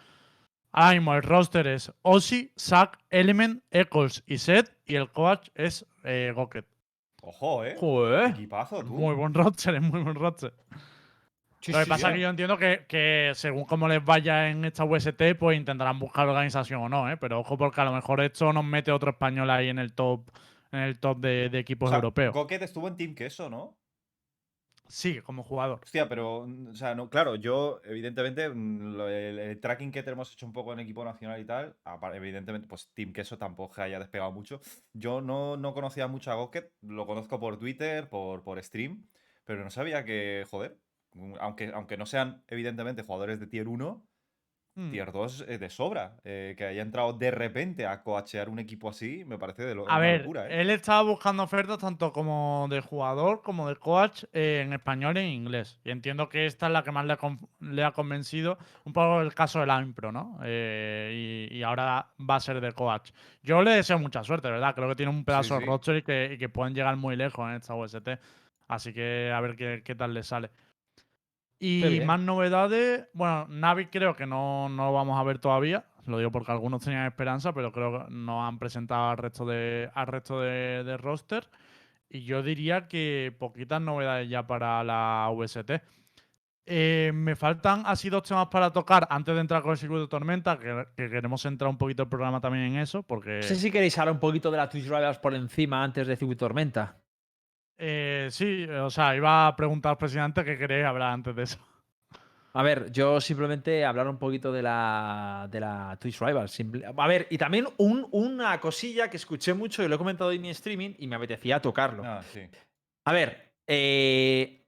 Ahora mismo el roster es Ozzy, Zack, Element, Eccles y Seth, y el coach es eh, Goket. Ojo, eh. Joder. Equipazo, tú. Muy buen roster, es muy buen roster. Sí, Lo que sí, pasa es que yo entiendo que, que según cómo les vaya en esta UST, pues intentarán buscar organización o no, ¿eh? Pero ojo, porque a lo mejor esto nos mete otro español ahí en el top, en el top de, de O equipos sea, europeos. Goket estuvo en Team Queso, ¿no? Sí, como jugador. Hostia, pero, mm, o sea, no, claro, yo, evidentemente, mm, el, el tracking que tenemos hecho un poco en equipo nacional y tal, evidentemente, pues Team Queso tampoco haya despegado mucho. Yo no, no conocía mucho a Goket, lo conozco por Twitter, por, por stream, pero no sabía que, joder, mm, aunque, aunque no sean, evidentemente, jugadores de tier 1, Hmm. tier 2 eh, de sobra. Eh, que haya entrado de repente a coachear un equipo así, me parece de lo, A una ver, locura, ¿eh? él estaba buscando ofertas tanto como de jugador como de coach eh, en español y en inglés. Y entiendo que esta es la que más le ha, con- le ha convencido. Un poco el caso del Impro, ¿no? Y, y ahora va a ser de coach. Yo le deseo mucha suerte, ¿verdad? Creo que tiene un pedazo de sí. roster y que, y que pueden llegar muy lejos en esta UST. Así que a ver qué, qué tal le sale. Y más novedades, bueno, Navi creo que no, no lo vamos a ver todavía. Lo digo porque algunos tenían esperanza, pero creo que no han presentado al resto de, al resto de, de roster. Y yo diría que poquitas novedades ya para la VST. Eh, me faltan así dos temas para tocar antes de entrar con el circuito de tormenta, que, que queremos entrar un poquito el programa también en eso, porque No sé si queréis hablar un poquito de la Twitch Rivals por encima antes de Circuito Tormenta. Eh, sí, o sea, iba a preguntar al presidente qué queréis hablar antes de eso. A ver, yo simplemente hablar un poquito de la, de la Twitch Rivals. simple- A ver, y también un- una cosilla que escuché mucho y lo he comentado en mi streaming y me apetecía tocarlo. Ah, sí. A ver, eh,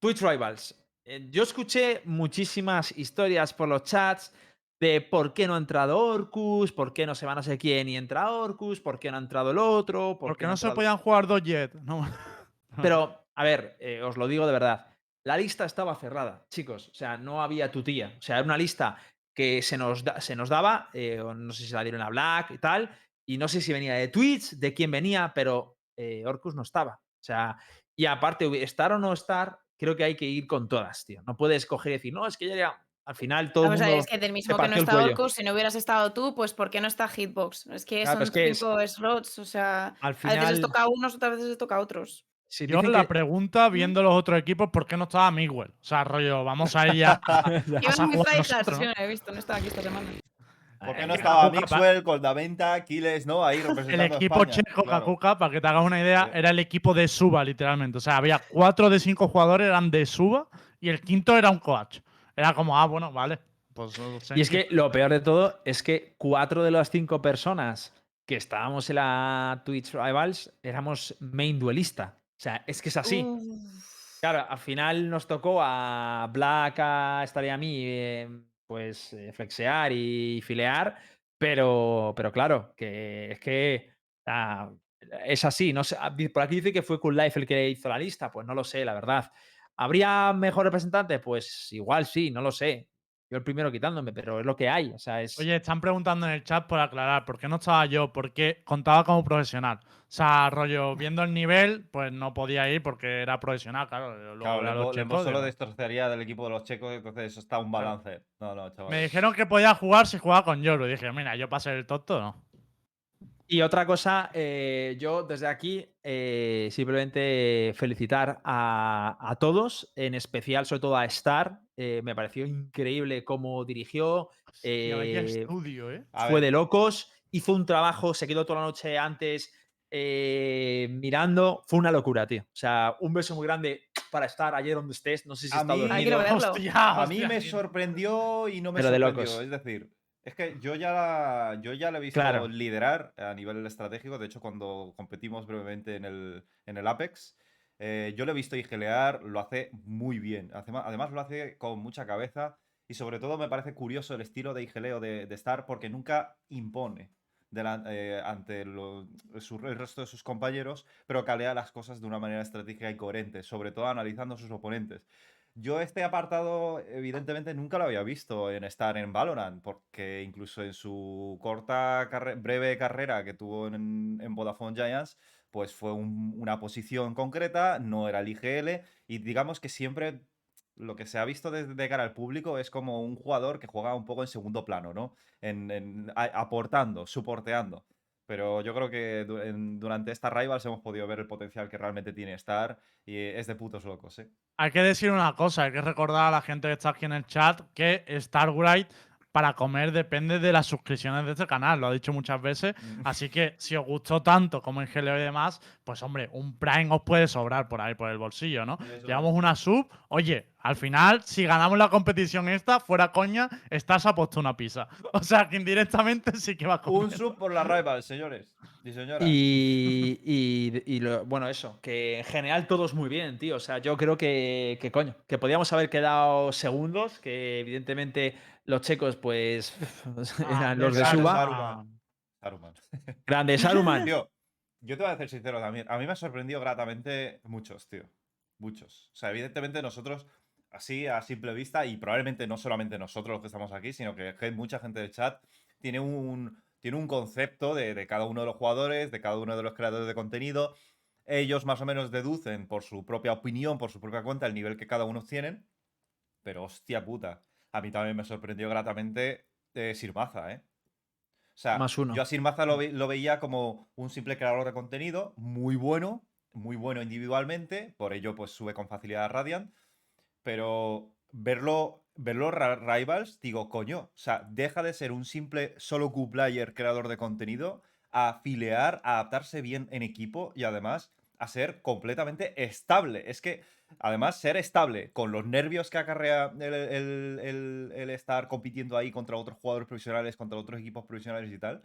Twitch Rivals. Eh, yo escuché muchísimas historias por los chats de por qué no ha entrado Orcus, por qué no se va no sé quién y entra Orcus, por qué no ha entrado el otro, por Porque qué no se entrado- podían jugar dos Jet. No. Pero, a ver, eh, os lo digo de verdad. La lista estaba cerrada, chicos. O sea, no había tutía. O sea, era una lista que se nos, da- se nos daba, eh, o no sé si se la dieron a Black y tal, y no sé si venía de Twitch, de quién venía, pero eh, Orcus no estaba. O sea, y aparte, estar o no estar, creo que hay que ir con todas, tío. No puedes coger y decir, no, es que ya, ya. Al final todo el Vamos a mundo. ver, es que del mismo que no el está. Orcus, si no hubieras estado tú, pues ¿por qué no está Hitbox? Es que Claro, son es que es- cinco slots, o sea, Al a veces les toca a unos, otras veces les toca a otros. si Yo la que- pregunta, viendo los otros equipos, ¿por qué no estaba Miguel? O sea, rollo, vamos a ella Iban muy he visto, no estaba aquí esta semana. ¿Por qué Eh, no estaba Mixwell, Coldaventa, Kiles, no? Ahí representando El equipo España, checo claro. Kakuka, para que te hagas una idea, Sí. era el equipo de Suba, literalmente. O sea, había cuatro de cinco jugadores eran de Suba y el quinto era un coach. Era como, ah, bueno, vale. Pues, Y es que lo peor de todo es que cuatro de las cinco personas que estábamos en la Twitch Rivals éramos main duelista. O sea, es que es así. Uf. Claro, al final nos tocó a Black, a Star y a mí, eh, pues eh, flexear y filear, pero, pero claro, que es que ah, es así. No sé, por aquí dice que fue Cool Life el que hizo la lista, pues no lo sé, la verdad. ¿Habría mejor representante? Pues igual sí, no lo sé. Yo el primero quitándome, pero es lo que hay. O sea, es. Oye, están preguntando en el chat por aclarar, ¿por qué no estaba yo? Porque contaba como profesional. O sea, rollo, viendo el nivel, pues no podía ir porque era profesional, claro. Luego Claro, Lembo checos, solo destrozaría del equipo de los checos, entonces eso está un Claro. balance. No, no, chaval. Me dijeron que podía jugar si jugaba con Yoru. Dije, mira, yo ser el tonto, no. Y otra cosa, eh, yo desde aquí eh, simplemente felicitar a, a todos, en especial sobre todo a Star. eh, me pareció increíble cómo dirigió, fue de locos, hizo un trabajo, se quedó toda la noche antes eh, mirando, fue una locura, tío. O sea, un beso muy grande para Star ayer donde estés, no sé si A está mí- dormido. Hostia, a mí me sorprendió y no me Pero de sorprendió. locos. Es decir, es que yo ya, la- yo ya le he visto Claro. liderar a nivel estratégico. De hecho, cuando competimos brevemente en el, en el Apex, eh, yo le he visto igelear, lo hace muy bien. Además, lo hace con mucha cabeza. Y sobre todo me parece curioso el estilo de igeleo de, de Star porque nunca impone delan- eh, ante lo- su- el resto de sus compañeros, pero calea las cosas de una manera estratégica y coherente, sobre todo analizando a sus oponentes. Yo este apartado, evidentemente, nunca lo había visto en estar en Valorant, porque incluso en su corta, breve carrera que tuvo en, en Vodafone Giants, pues fue un- una posición concreta, no era el IGL, y digamos que siempre lo que se ha visto desde de cara al público es como un jugador que juega un poco en segundo plano, ¿no? En, aportando, soporteando. Pero yo creo que durante esta Rivals hemos podido ver el potencial que realmente tiene Star y es de putos locos, ¿eh? Hay que decir una cosa, hay que recordar a la gente que está aquí en el chat que Starbright para comer depende de las suscripciones de este canal, lo ha dicho muchas veces. Así que si os gustó tanto como en GLO y demás, pues hombre, un Prime os puede sobrar por ahí, por el bolsillo, ¿no? Eso Llevamos una sub. Oye, al final, si ganamos la competición esta, fuera coña, estás a puesto una pizza. O sea que indirectamente sí que va a comer. Un sub por la Rivals, señores y señoras. Y, y- y lo- bueno, eso, que en general todos muy bien, tío. O sea, yo creo que, que coño, que podíamos haber quedado segundos, que evidentemente Los checos, pues, Ah, eran los de Saruman. Suba. Saruman. Saruman. Grande Saruman. Tío, yo te voy a ser sincero también. A mí me ha sorprendido gratamente muchos, tío. Muchos. O sea, evidentemente nosotros, así a simple vista, y probablemente no solamente nosotros los que estamos aquí, sino que mucha gente del chat tiene un, tiene un concepto de, de cada uno de los jugadores, de cada uno de los creadores de contenido. Ellos más o menos deducen por su propia opinión, por su propia cuenta, el nivel que cada uno tienen. Pero hostia puta. A mí también me sorprendió gratamente eh, Sirmaza, ¿eh? O sea, Más uno. yo a Sirmaza lo, ve- lo veía como un simple creador de contenido, muy bueno, muy bueno individualmente, por ello pues sube con facilidad a Radiant, pero verlo, verlo Rivals, digo, coño, o sea, deja de ser un simple solo Q-player creador de contenido a filear, a adaptarse bien en equipo y además a ser completamente estable. Es que, además, ser estable con los nervios que acarrea el, el- el- el estar compitiendo ahí contra otros jugadores profesionales, contra otros equipos profesionales y tal,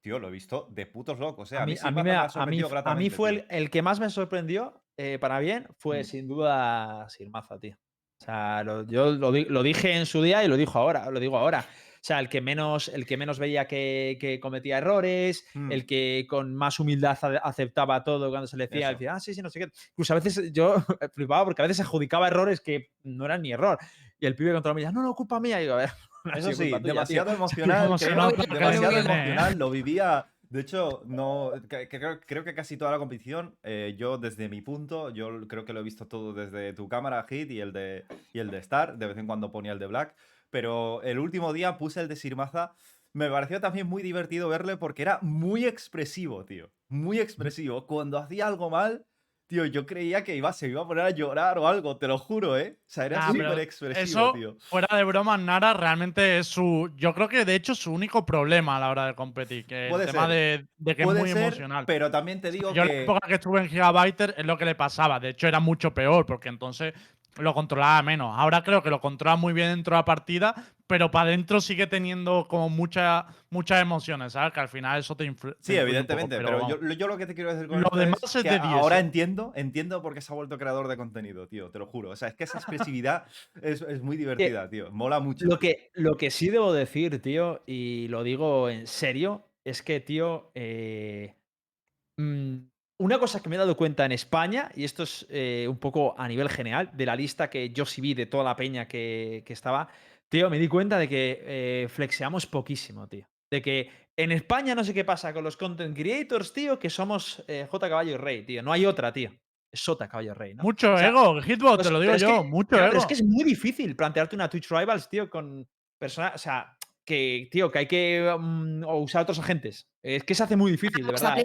tío, lo he visto de putos locos. ¿eh? A mí, a mí me ha a mí, a mí fue el, el que más me sorprendió eh, para bien, fue Mm. sin duda Sirmaza, tío. O sea, lo- yo lo dije en su día y lo dijo ahora, lo digo ahora. O sea, el que menos, el que menos veía que, que cometía errores, Mm. el que con más humildad ace- aceptaba todo cuando se le decía, Eso. decía, ah, sí, sí, no sé qué. Incluso a veces yo flipaba porque a veces adjudicaba errores que no eran ni error. Y el pibe contra mí no, no, culpa mía. Y digo, a ver, no Eso sí, tuya, tío". demasiado emocional. creo, nota que demasiado emocional. Lo vivía. De hecho, no. creo, creo que casi toda la competición, eh, yo desde mi punto, yo creo que lo he visto todo desde tu cámara, Hit, y el de, y el de Star. De vez en cuando ponía el de Black. Pero el último día puse el de Sirmaza. Me pareció también muy divertido verle porque era muy expresivo, tío. Muy expresivo. Cuando hacía algo mal, tío, yo creía que iba, se iba a poner a llorar o algo, te lo juro, ¿eh? O sea, era súper expresivo, Eso, tío. fuera de broma, Nara realmente es su. Yo creo que de hecho es su único problema a la hora de competir. Que Puede el tema de, de que es muy ser, emocional. pero también te digo Yo en la que. época que estuve en Gigabyter es lo que le pasaba. De hecho, era mucho peor, porque entonces lo controlaba menos. Ahora creo que lo controla muy bien dentro de la partida, pero para adentro sigue teniendo como mucha, muchas emociones, ¿sabes? Que al final eso te influ- te Sí, influye un evidentemente, poco, pero, yo, yo lo que te quiero decir con Lo esto demás es es que de 10, ahora entiendo, entiendo por qué se ha vuelto creador de contenido, tío, te lo juro. O sea, es que esa expresividad es, es muy divertida, tío. Mola mucho. Lo que, lo que sí debo decir, tío, y lo digo en serio, es que, tío, eh, mm, una cosa que me he dado cuenta en España, y esto es eh, un poco a nivel general, de la lista que yo sí vi de toda la peña que, que estaba, tío, me di cuenta de que eh, flexeamos poquísimo, tío. De que en España no sé qué pasa con los content creators, tío, que somos eh, J Caballo y Rey, tío. No hay otra, tío. Es Sota Caballo y Rey, ¿no? Mucho O sea, ego, Hitbox, pues, te lo digo yo, que- mucho claro, ego. pero es que es muy difícil plantearte una Twitch Rivals, tío, con personas. O sea, que, tío, que hay que o usar otros agentes. Es que se hace muy difícil, de Pues verdad.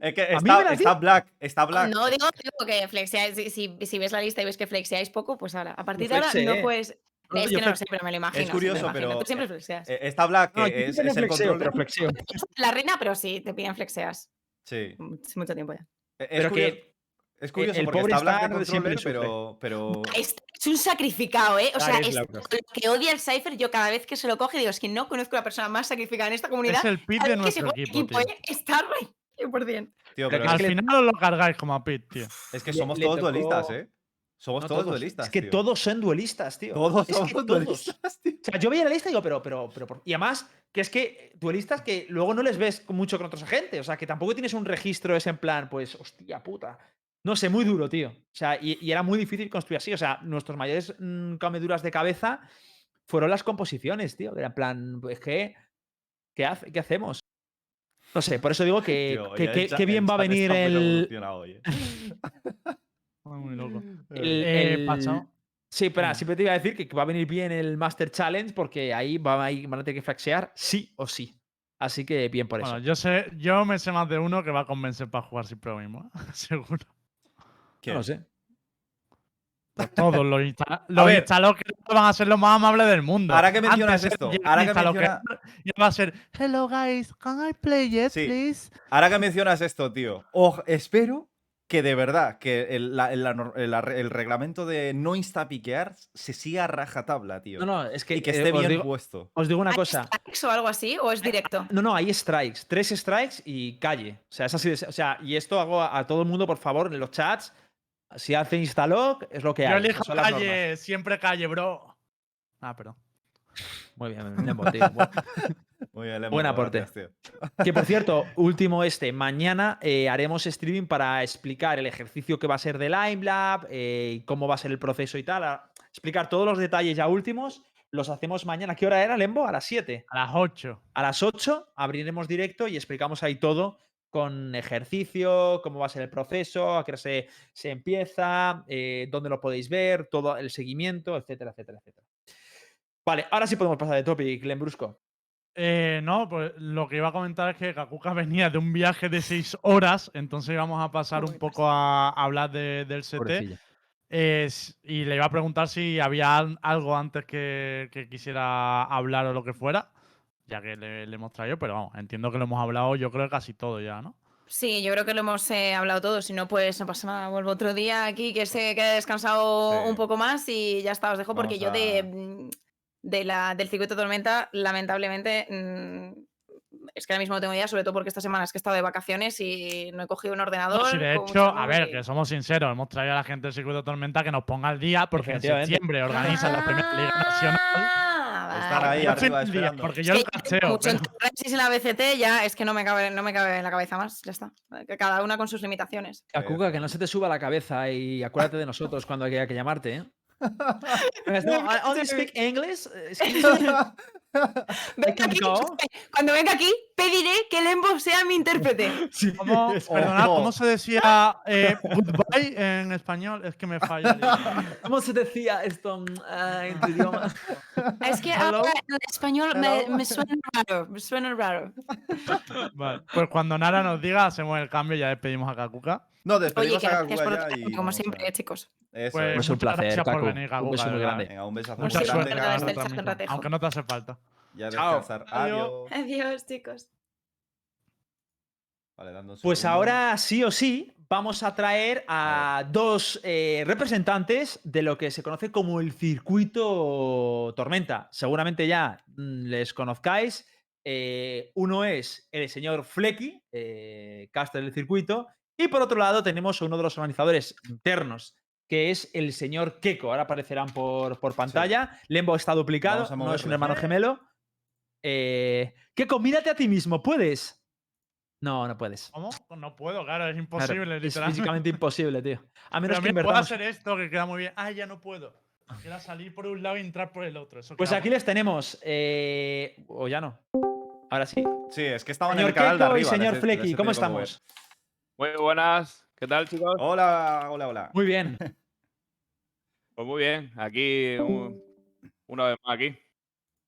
Es que está, la está di- Black, está Black. No, digo, digo que flexeáis. Si, ves la lista y ves que flexeáis poco, pues ahora. A partir de ahora no puedes. No, Es que no lo sé, pero me lo imagino. lo curioso, pero, Tú siempre eh, flexeas. Eh, está Black, que yo es, es el flexeo, control. pero. La reina, pero sí, te piden flexeas. Sí. Es mucho tiempo ya. Es Pero curioso, que es curioso el porque pobre está Star siempre pero, pero. Es, es un sacrificado, ¿eh? O sea, Star es lo que odia el Cypher. Yo cada vez que se lo coge digo, es que no conozco a la persona más sacrificada en esta comunidad. Es el pit de nuestro equipo, tío. ¿eh? Star, güey, 100%. Tío, Pero pero es Al final os lo cargáis como a pit, tío. es que somos le todos tocó- duelistas, ¿eh? Somos No, todos, duelistas. Es que tío. todos son duelistas, tío. Todos Es que somos todos. duelistas, tío. O sea, yo veía la lista y digo, pero, pero, pero, por- y además, que es que duelistas que luego no les ves mucho con otros agentes. O sea, que tampoco tienes un registro ese en plan, pues, hostia puta. No sé, muy duro, tío. O sea, y, y era muy difícil construir así. O sea, nuestros mayores mm, comeduras de cabeza fueron las composiciones, tío. Era en plan, pues, ¿qué, qué, hace- qué hacemos? No sé, por eso digo que, Tío, que- que- el que bien el va a venir el, eh. Muy loco. el- Eh, el- pasado. Sí, pero siempre te iba a decir que va a venir bien el Master Challenge porque ahí va a ir- van a tener que flaxear sí o sí. Así que bien por eso. Yo sé, yo me sé más de uno que va a convencer para jugar siempre lo mismo, ¿eh? no sé. Todos los, insta los que van a ser los más amables del mundo. Ahora que mencionas Antes esto, ahora que menciona- va a ser Hello guys, can I play it, Sí. please? Ahora que mencionas esto, tío, oj- espero que de verdad que el, la- el- la nor- el arre- el reglamento de no instapiquear se siga a rajatabla, tío. No, no, es que, y que eh, esté os, bien digo, puesto. os digo una ¿Hay cosa. strikes o algo así? ¿O es directo? No, no, hay strikes. Tres strikes y calle. O sea, es así de- O sea, y esto hago a, a todo el mundo, por favor, en los chats. Si hace instalog, es lo que Yo hay. elijo las normas. calle, siempre calle, bro. Ah, perdón. Muy bien, Lembo, tío. Muy bien, Lembo, Buen aporte. gracias, tío. Que por cierto, último este, mañana eh, haremos streaming para explicar el ejercicio que va a ser de LimeLab, eh, y cómo va a ser el proceso y tal. a- explicar todos los detalles ya últimos. Los hacemos mañana. ¿Qué hora era, Lembo? A las 7. A las 8. A las 8 abriremos directo y explicamos ahí todo con ejercicio, cómo va a ser el proceso, a qué hora se, se empieza, eh, dónde lo podéis ver, todo el seguimiento, etcétera, etcétera, etcétera. Vale, ahora sí podemos pasar de topic, Lembrusco. Eh, no, pues lo que iba a comentar es que Kakuka venía de un viaje de 6 horas, entonces íbamos a pasar un poco a hablar de- del CT. Eh, y le iba a preguntar si había al- algo antes que, que quisiera hablar o lo que fuera, ya que le, le hemos traído, pero vamos, entiendo que lo hemos hablado yo creo que casi todo ya, ¿no? Sí, yo creo que lo hemos eh, hablado todo. Si no, pues no pasa nada. Vuelvo otro día aquí que se quede descansado Sí. un poco más y ya está. Os dejo porque Vamos yo de, a- mm, de la, del circuito tormenta, lamentablemente, mm, es que ahora mismo no tengo idea, sobre todo porque esta semana es que he estado de vacaciones y no he cogido un No, ordenador. si de con hecho, a ver, móvil. que somos sinceros, hemos traído a la gente del circuito Tormenta que nos ponga al día porque en septiembre organizan la primera Liga Nacional. Ah, Están vale. ahí Yo arriba esperando. porque Es yo que lo tengo cacheo. mucho pero- y la BCT ya es que no me cabe, no me cabe en la cabeza más. Ya está. Que cada una con sus limitaciones. Kakuka, que no se te suba la cabeza y acuérdate de nosotros cuando haya que llamarte, ¿eh? No, I only speak English. eh, aquí, cuando venga aquí, pediré que Lembo sea mi intérprete. Sí, ¿Cómo, perdonad, Ojo. ¿cómo se decía eh, goodbye en español? Es que me falla. ¿Cómo se decía esto ah, en tu idioma? Es que Hello. ahora en español me, me suena raro, me suena raro. Vale, Pues cuando Nara nos diga, hacemos el cambio y ya despedimos a Kakuka. No, Oye, despedimos que a gracias por Kakuya todo, y. como siempre, chicos. Eso Pues es. Un muchas placer, venir, Un beso muy grande. Venga, un besazo Mucha muy suerte grande. aunque no te hace falta. Ya descansar. Adiós. Chicos. Vale, Pues ahora sí o sí vamos a traer a dos eh, representantes de lo que se conoce como el circuito Tormenta. Seguramente ya mm, les conozcáis. Eh, uno es el señor Flecky, eh, caster del circuito, y por otro lado tenemos a uno de los organizadores internos, que es el señor Keko. Ahora aparecerán por, por pantalla. Lembo está duplicado, no es un hermano gemelo. Eh, Keko, mírate a ti mismo, ¿puedes? No, no puedes. ¿Cómo? Pues No puedo, claro, es Claro, imposible, es literalmente. físicamente imposible, tío. A menos Pero que puedo hacer esto que queda muy bien. Ah, ya no puedo. Era salir por un lado y entrar por el otro. Eso Pues aquí les tenemos. eh, O ya no. Ahora sí. Sí, es que estaban en Señor el canal de Keiko y arriba. señor les he- Flecky, ¿cómo estamos? Muy buenas, ¿qué tal chicos? Hola, hola, hola. Muy bien. Pues muy bien, aquí un- una vez más aquí.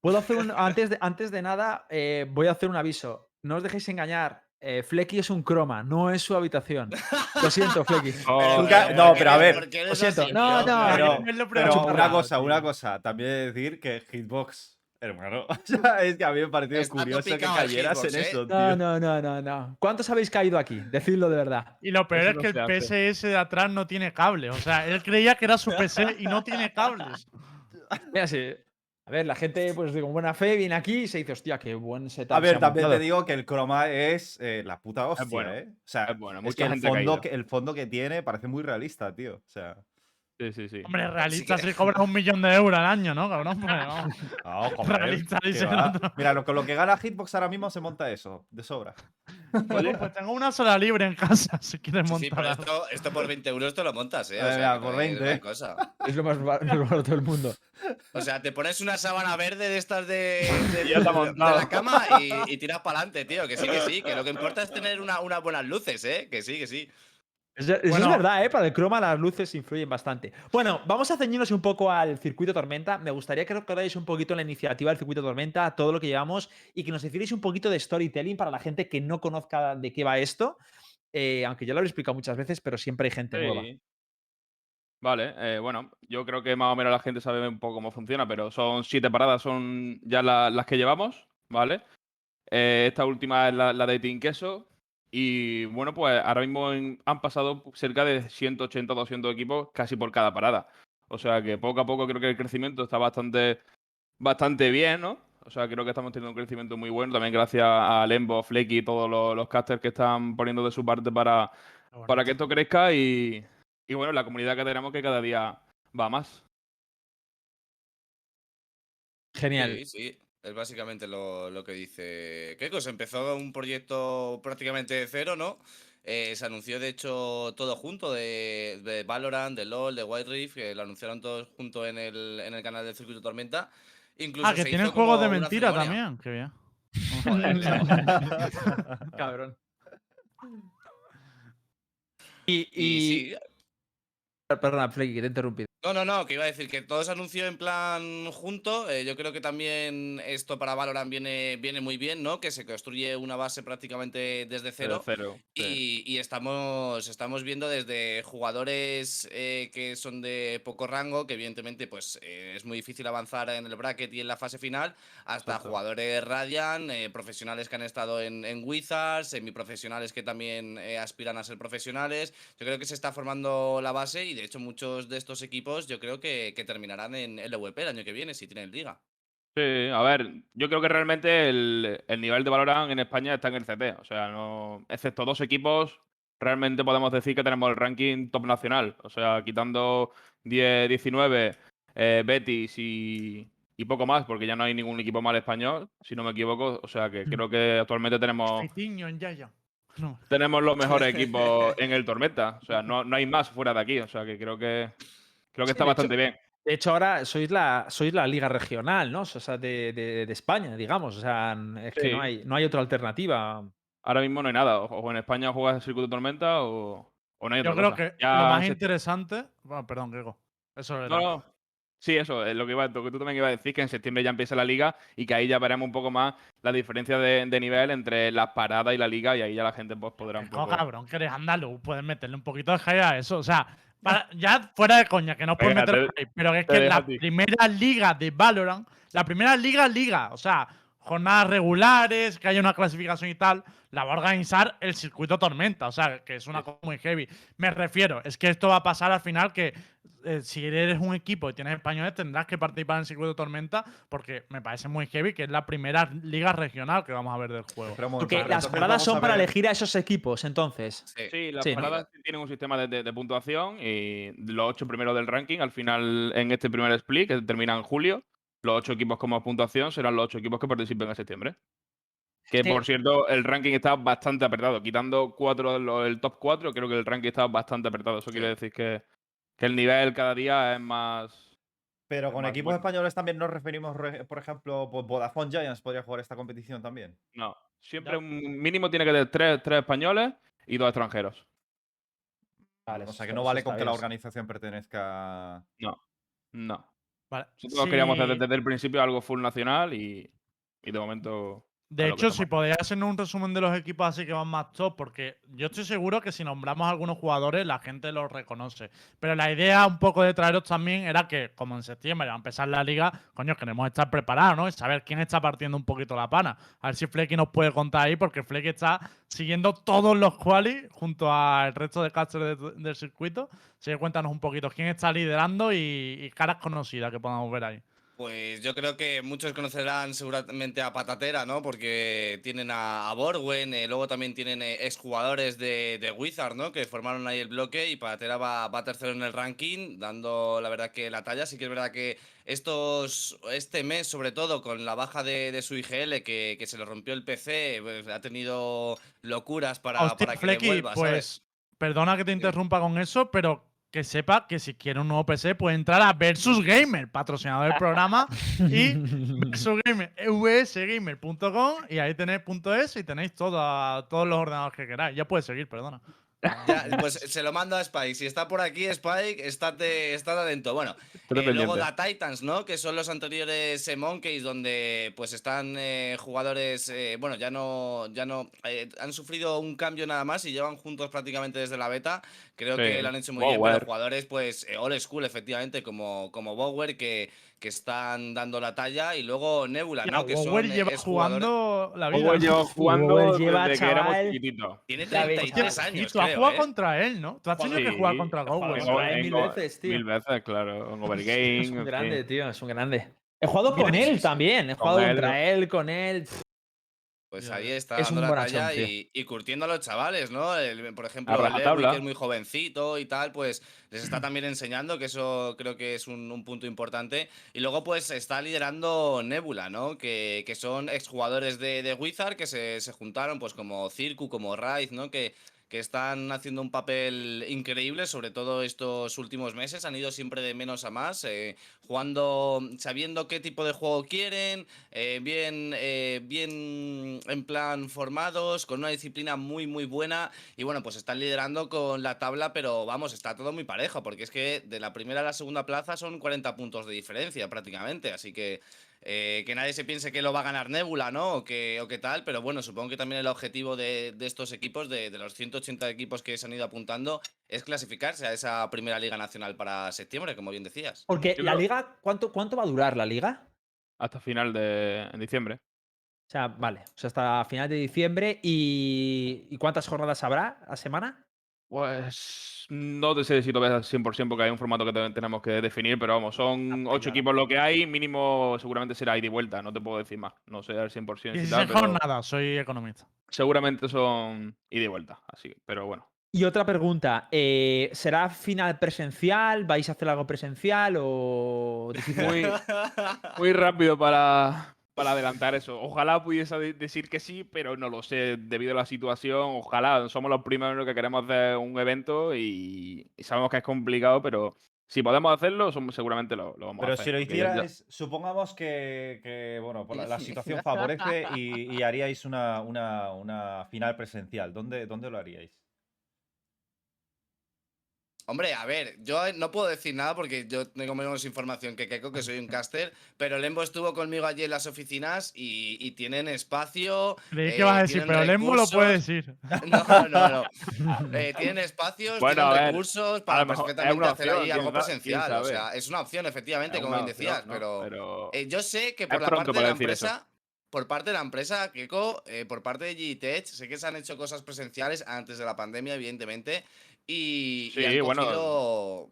Puedo hacer un. Antes de, antes de nada, eh, voy a hacer un aviso. No os dejéis engañar. eh, Flecky es un croma, no es su habitación. Lo siento, Flecky. Oh, no, pero a ver, ¿por qué lo siento. así, No, tío? no, Pero, una cosa, una cosa. También decir que Hitbox, hermano. o sea, es que a mí me ha parecido Está curioso que cayeras en ¿eh? eso, tío. No, no, no, no, no. ¿Cuántos habéis caído aquí? Decidlo de verdad. Y lo peor Eso es que el. PSS de atrás no tiene cable. O sea, él creía que era su PC y no tiene cables. Mira, sí. A ver, la gente, pues con buena fe, viene aquí y se dice, hostia, qué buen setup. A se ver, ha también te montado". digo que el croma es eh, la puta hostia, bueno, ¿eh? O sea, es bueno, es mucha que el fondo, que el fondo que tiene parece muy realista, tío. O sea, Sí, sí, sí. Hombre, realista que- si cobra un millón de euros al año, ¿no, cabrón? Pues, no, joder, Realista, que dice el va. otro. Mira, lo, con lo que gana Hitbox ahora mismo se monta eso, de sobra. Oye, pues tengo una sola libre en casa, si quieres Sí, montar. pero algo. esto, esto por 20 euros te lo montas, ¿eh? O Venga, sea, por no es 20, gran ¿eh? cosa. Es lo más barato del mundo. O sea, te pones una sábana verde de estas de, la cama y, y tiras para adelante, tío. Que sí, que sí. Que lo que importa es tener una- unas buenas luces, ¿eh? Que sí, que sí. Eso, eso Bueno. es verdad, ¿eh? Para el croma las luces influyen bastante. Bueno, vamos a ceñirnos un poco al circuito Tormenta. Me gustaría que recordáis un poquito la iniciativa del circuito Tormenta, todo lo que llevamos y que nos hicierais un poquito de storytelling para la gente que no conozca de qué va esto. Eh, aunque ya lo he explicado muchas veces, pero siempre hay gente nueva. Vale, eh, bueno, yo creo que más o menos la gente sabe un poco cómo funciona, pero son siete paradas, son ya la- las que llevamos, ¿vale? Eh, esta última es la, la de Team Queso. Y bueno, pues ahora mismo en- han pasado cerca de 180 200 equipos casi por cada parada. O sea que poco a poco creo que el crecimiento está bastante, bastante bien, ¿no? O sea, creo que estamos teniendo un crecimiento muy bueno. También gracias a Lembo, Flecky y todos los, los casters que están poniendo de su parte para, para que esto crezca y, y bueno, la comunidad que tenemos que cada día va más. Genial. Sí, sí. Es básicamente lo, lo que dice Keiko. Se empezó un proyecto prácticamente de cero, ¿no? Eh, se anunció, de hecho, todo junto de, de Valorant, de LoL, de White Rift, que lo anunciaron todos junto en el, en el canal del Circuito Tormenta. Incluso Ah, que tienen juegos de mentira ceremonia. también. Qué bien. Joder, claro. Cabrón. Y, Y y- sí, Perdona, Flecky, que te he interrumpido. No, no, no, que iba a decir que todo se anunció en plan junto. eh, yo creo que también esto para Valorant viene, viene muy bien, ¿no? Que se construye una base prácticamente desde cero. Cero. cero, sí. Y, estamos, estamos viendo desde jugadores eh, que son de poco rango, que evidentemente pues eh, es muy difícil avanzar en el bracket y en la fase final, hasta Exacto. jugadores Radiant, eh, profesionales que han estado en, en Wizards, semiprofesionales que también eh, aspiran a ser profesionales. Yo creo que se está formando la base y de hecho muchos de estos equipos yo creo que, que terminarán en LVP el año que viene si tienen liga. Sí, a ver, yo creo que realmente el, el nivel de Valorant en España está en el CT. O sea, no, excepto dos equipos, realmente podemos decir que tenemos el ranking top nacional. O sea, quitando 10, 19, eh, Betis y, y poco más, porque ya no hay ningún equipo mal español, si no me equivoco. O sea, que creo que actualmente tenemos, en Yaya. No. tenemos los mejores equipos en el Tormenta. O sea, no, no hay más fuera de aquí. O sea, que creo que, creo que Sí, está de hecho- bastante bien. De hecho, ahora sois la, sois la liga regional, ¿no? O sea, de, de- de España, digamos. O sea, es que no hay, no hay otra alternativa. Ahora mismo no hay nada. O, en España juegas el circuito tormenta o, o no hay Yo otra creo cosa. que Ya lo más se- interesante. Bueno, perdón, Grego. Eso era. No, no. Sí, eso, es lo que, iba, lo que tú también ibas a decir, que en septiembre ya empieza la liga y que ahí ya veremos un poco más la diferencia de, de nivel entre las paradas y la liga y ahí ya la gente pues, podrá un poco... cabrón, que eres andaluz. Puedes meterle un poquito de hype a eso. O sea, para- ya fuera de coña, que no puedes Venga, meter te- pero es que la primera liga de Valorant, la primera liga, liga, o sea, jornadas regulares, que haya una clasificación y tal, la va a organizar el circuito Tormenta, o sea, que es una cosa muy heavy. Me refiero, es que esto va a pasar al final que eh, si eres un equipo y tienes españoles tendrás que participar en el circuito Tormenta porque me parece muy heavy que es la primera liga regional que vamos a ver del juego. Pero Porque las paradas son para elegir a esos equipos, entonces. Sí. Sí, las Sí, paradas tienen un sistema de, de- de puntuación y los ocho primeros del ranking, al final, en este primer split, que termina en julio, los ocho equipos como puntuación serán los ocho equipos que participen en septiembre. Que, Sí. por cierto, el ranking está bastante apretado. Quitando cuatro el top 4, creo que el ranking está bastante apretado. Eso quiere decir que, que el nivel cada día es más... Pero es con más equipos bueno. españoles también nos referimos, re- por ejemplo, pues Vodafone Giants podría jugar esta competición también. No, siempre Ya. un mínimo tiene que tener tres, tres españoles y dos extranjeros. Vale, o sea que no vale con que la organización pertenezca. No, no. Vale, Nosotros queríamos hacer desde el principio algo full nacional y, y de momento. De hecho, si podéis hacernos un resumen de los equipos así que van más top, porque yo estoy seguro que si nombramos a algunos jugadores, la gente los reconoce. Pero la idea un poco de traeros también era que, como en septiembre va a empezar la liga, coño, queremos estar preparados, ¿no? Y saber quién está partiendo un poquito la pana. A ver si Flecky nos puede contar ahí, porque Flecky está siguiendo todos los quali junto al resto de casters de- del circuito. Así que cuéntanos un poquito quién está liderando y, y caras conocidas que podamos ver ahí. Pues yo creo que muchos conocerán seguramente a Patatera, ¿no? Porque tienen a, a Borwen, eh, luego también tienen eh, exjugadores de, de Wizard, ¿no? Que formaron ahí el bloque y Patatera va, va tercero en el ranking, dando la verdad que la talla. Sí que es verdad que estos, este mes, sobre todo con la baja de, de su IGL, que, que se le rompió el PC, pues, ha tenido locuras para, para que Flecky, le vuelva, ¿sabes? pues perdona que te interrumpa con eso, pero que sepa que si quiere un nuevo PC puede entrar a Versus Gamer, patrocinador del programa, y Versus Gamer, vsgamer.com y ahí tenéis .es y tenéis todo- todos los ordenadores que queráis. Ya puedes seguir, perdona. Ya, pues se lo mando a Spike. Si está por aquí, Spike, estate, estate atento. Bueno, eh, luego da Titans, ¿no? Que son los anteriores eh, Monkeys, donde pues están eh, jugadores, eh, bueno, ya no, ya no, eh, han sufrido un cambio nada más y llevan juntos prácticamente desde la beta. Creo Sí. que lo han hecho muy bien, pero jugadores pues old school, efectivamente, como, como Bower, que, que están dando la talla. Y luego Nebula, ¿no? Que son, eh, lleva exjugadores- jugando la vida. Bower lleva jugando Bower lleva, desde que éramos chaval. chiquititos. Tiene Ya ves, 33 Hostia, y años, tú has jugado ¿eh? contra él, ¿no? Tú has tenido que Sí, jugar contra En mil veces, tío. Mil veces, claro. En Overgame. Es un grande, tío, es un grande. He jugado con él también. He Con jugado él, contra él, con él. Pues Ya ahí está Es dando un la bonachón, talla tío. y, y curtiendo a los chavales, ¿no? El- por ejemplo, A rajatabla. que es muy jovencito y tal, pues les está también enseñando, que eso creo que es un, un punto importante. Y luego, pues, está liderando Nebula, ¿no? Que, que son exjugadores de, de Wizard que se, se juntaron, pues, como Circu, como Raiz, ¿no? Que, que están haciendo un papel increíble, sobre todo estos últimos meses. Han ido siempre de menos a más, eh, jugando, sabiendo qué tipo de juego quieren, eh, bien, eh, bien en plan formados, con una disciplina muy, muy buena. Y bueno, pues están liderando con la tabla, pero vamos, está todo muy parejo, porque es que de la primera a la segunda plaza son 40 puntos de diferencia prácticamente. Así que eh, que nadie se piense que lo va a ganar Nebula, ¿no? O que, o qué tal, pero bueno, supongo que también el objetivo de, de estos equipos, de, de los 180 equipos que se han ido apuntando, es clasificarse a esa primera Liga Nacional para septiembre, como bien decías. Porque la liga, ¿cuánto, ¿cuánto va a durar la liga? Hasta final de en diciembre. O sea, vale, o sea, hasta final de diciembre. ¿Y, ¿y cuántas jornadas habrá a semana? Pues no te sé decir todavía al 100% porque hay un formato que te- tenemos que definir, pero vamos, son Ah, ocho claro. equipos lo que hay, mínimo seguramente será ida y vuelta, no te puedo decir más, no sé al 100% si 16 tal, pero jornadas, soy economista. seguramente son ida y vuelta, así, pero bueno. Y otra pregunta, eh, ¿será final presencial? ¿Vais a hacer algo presencial o muy rápido para, para adelantar eso. Ojalá pudiese de- decir que sí, pero no lo sé debido a la situación. Ojalá, somos los primeros que queremos hacer un evento y, y sabemos que es complicado, pero si podemos hacerlo, somos, seguramente lo, lo vamos a Pero hacer. si lo ya- hicierais, supongamos que, que, bueno, por la, la situación favorece y, y haríais una, una, una final presencial. ¿Dónde, ¿Dónde lo haríais? Hombre, a ver, yo no puedo decir nada porque yo tengo menos información que Keiko, que soy un caster, pero Lembo estuvo conmigo allí en las oficinas y, y tienen espacio. Creí eh, que vas a decir, pero Lembo lo puede decir. No, no, no. Eh, tienen espacios, Bueno, tienen a ver, recursos para perfectamente hacer ahí algo presencial. O sea, es una opción, efectivamente, es como bien opción, decías, ¿no? pero, Pero- eh, yo sé que por la parte de la eso. empresa, por parte de la empresa, Keiko, eh, por parte de Gtech, sé que se han hecho cosas presenciales antes de la pandemia, evidentemente, y, y Sí, han cogido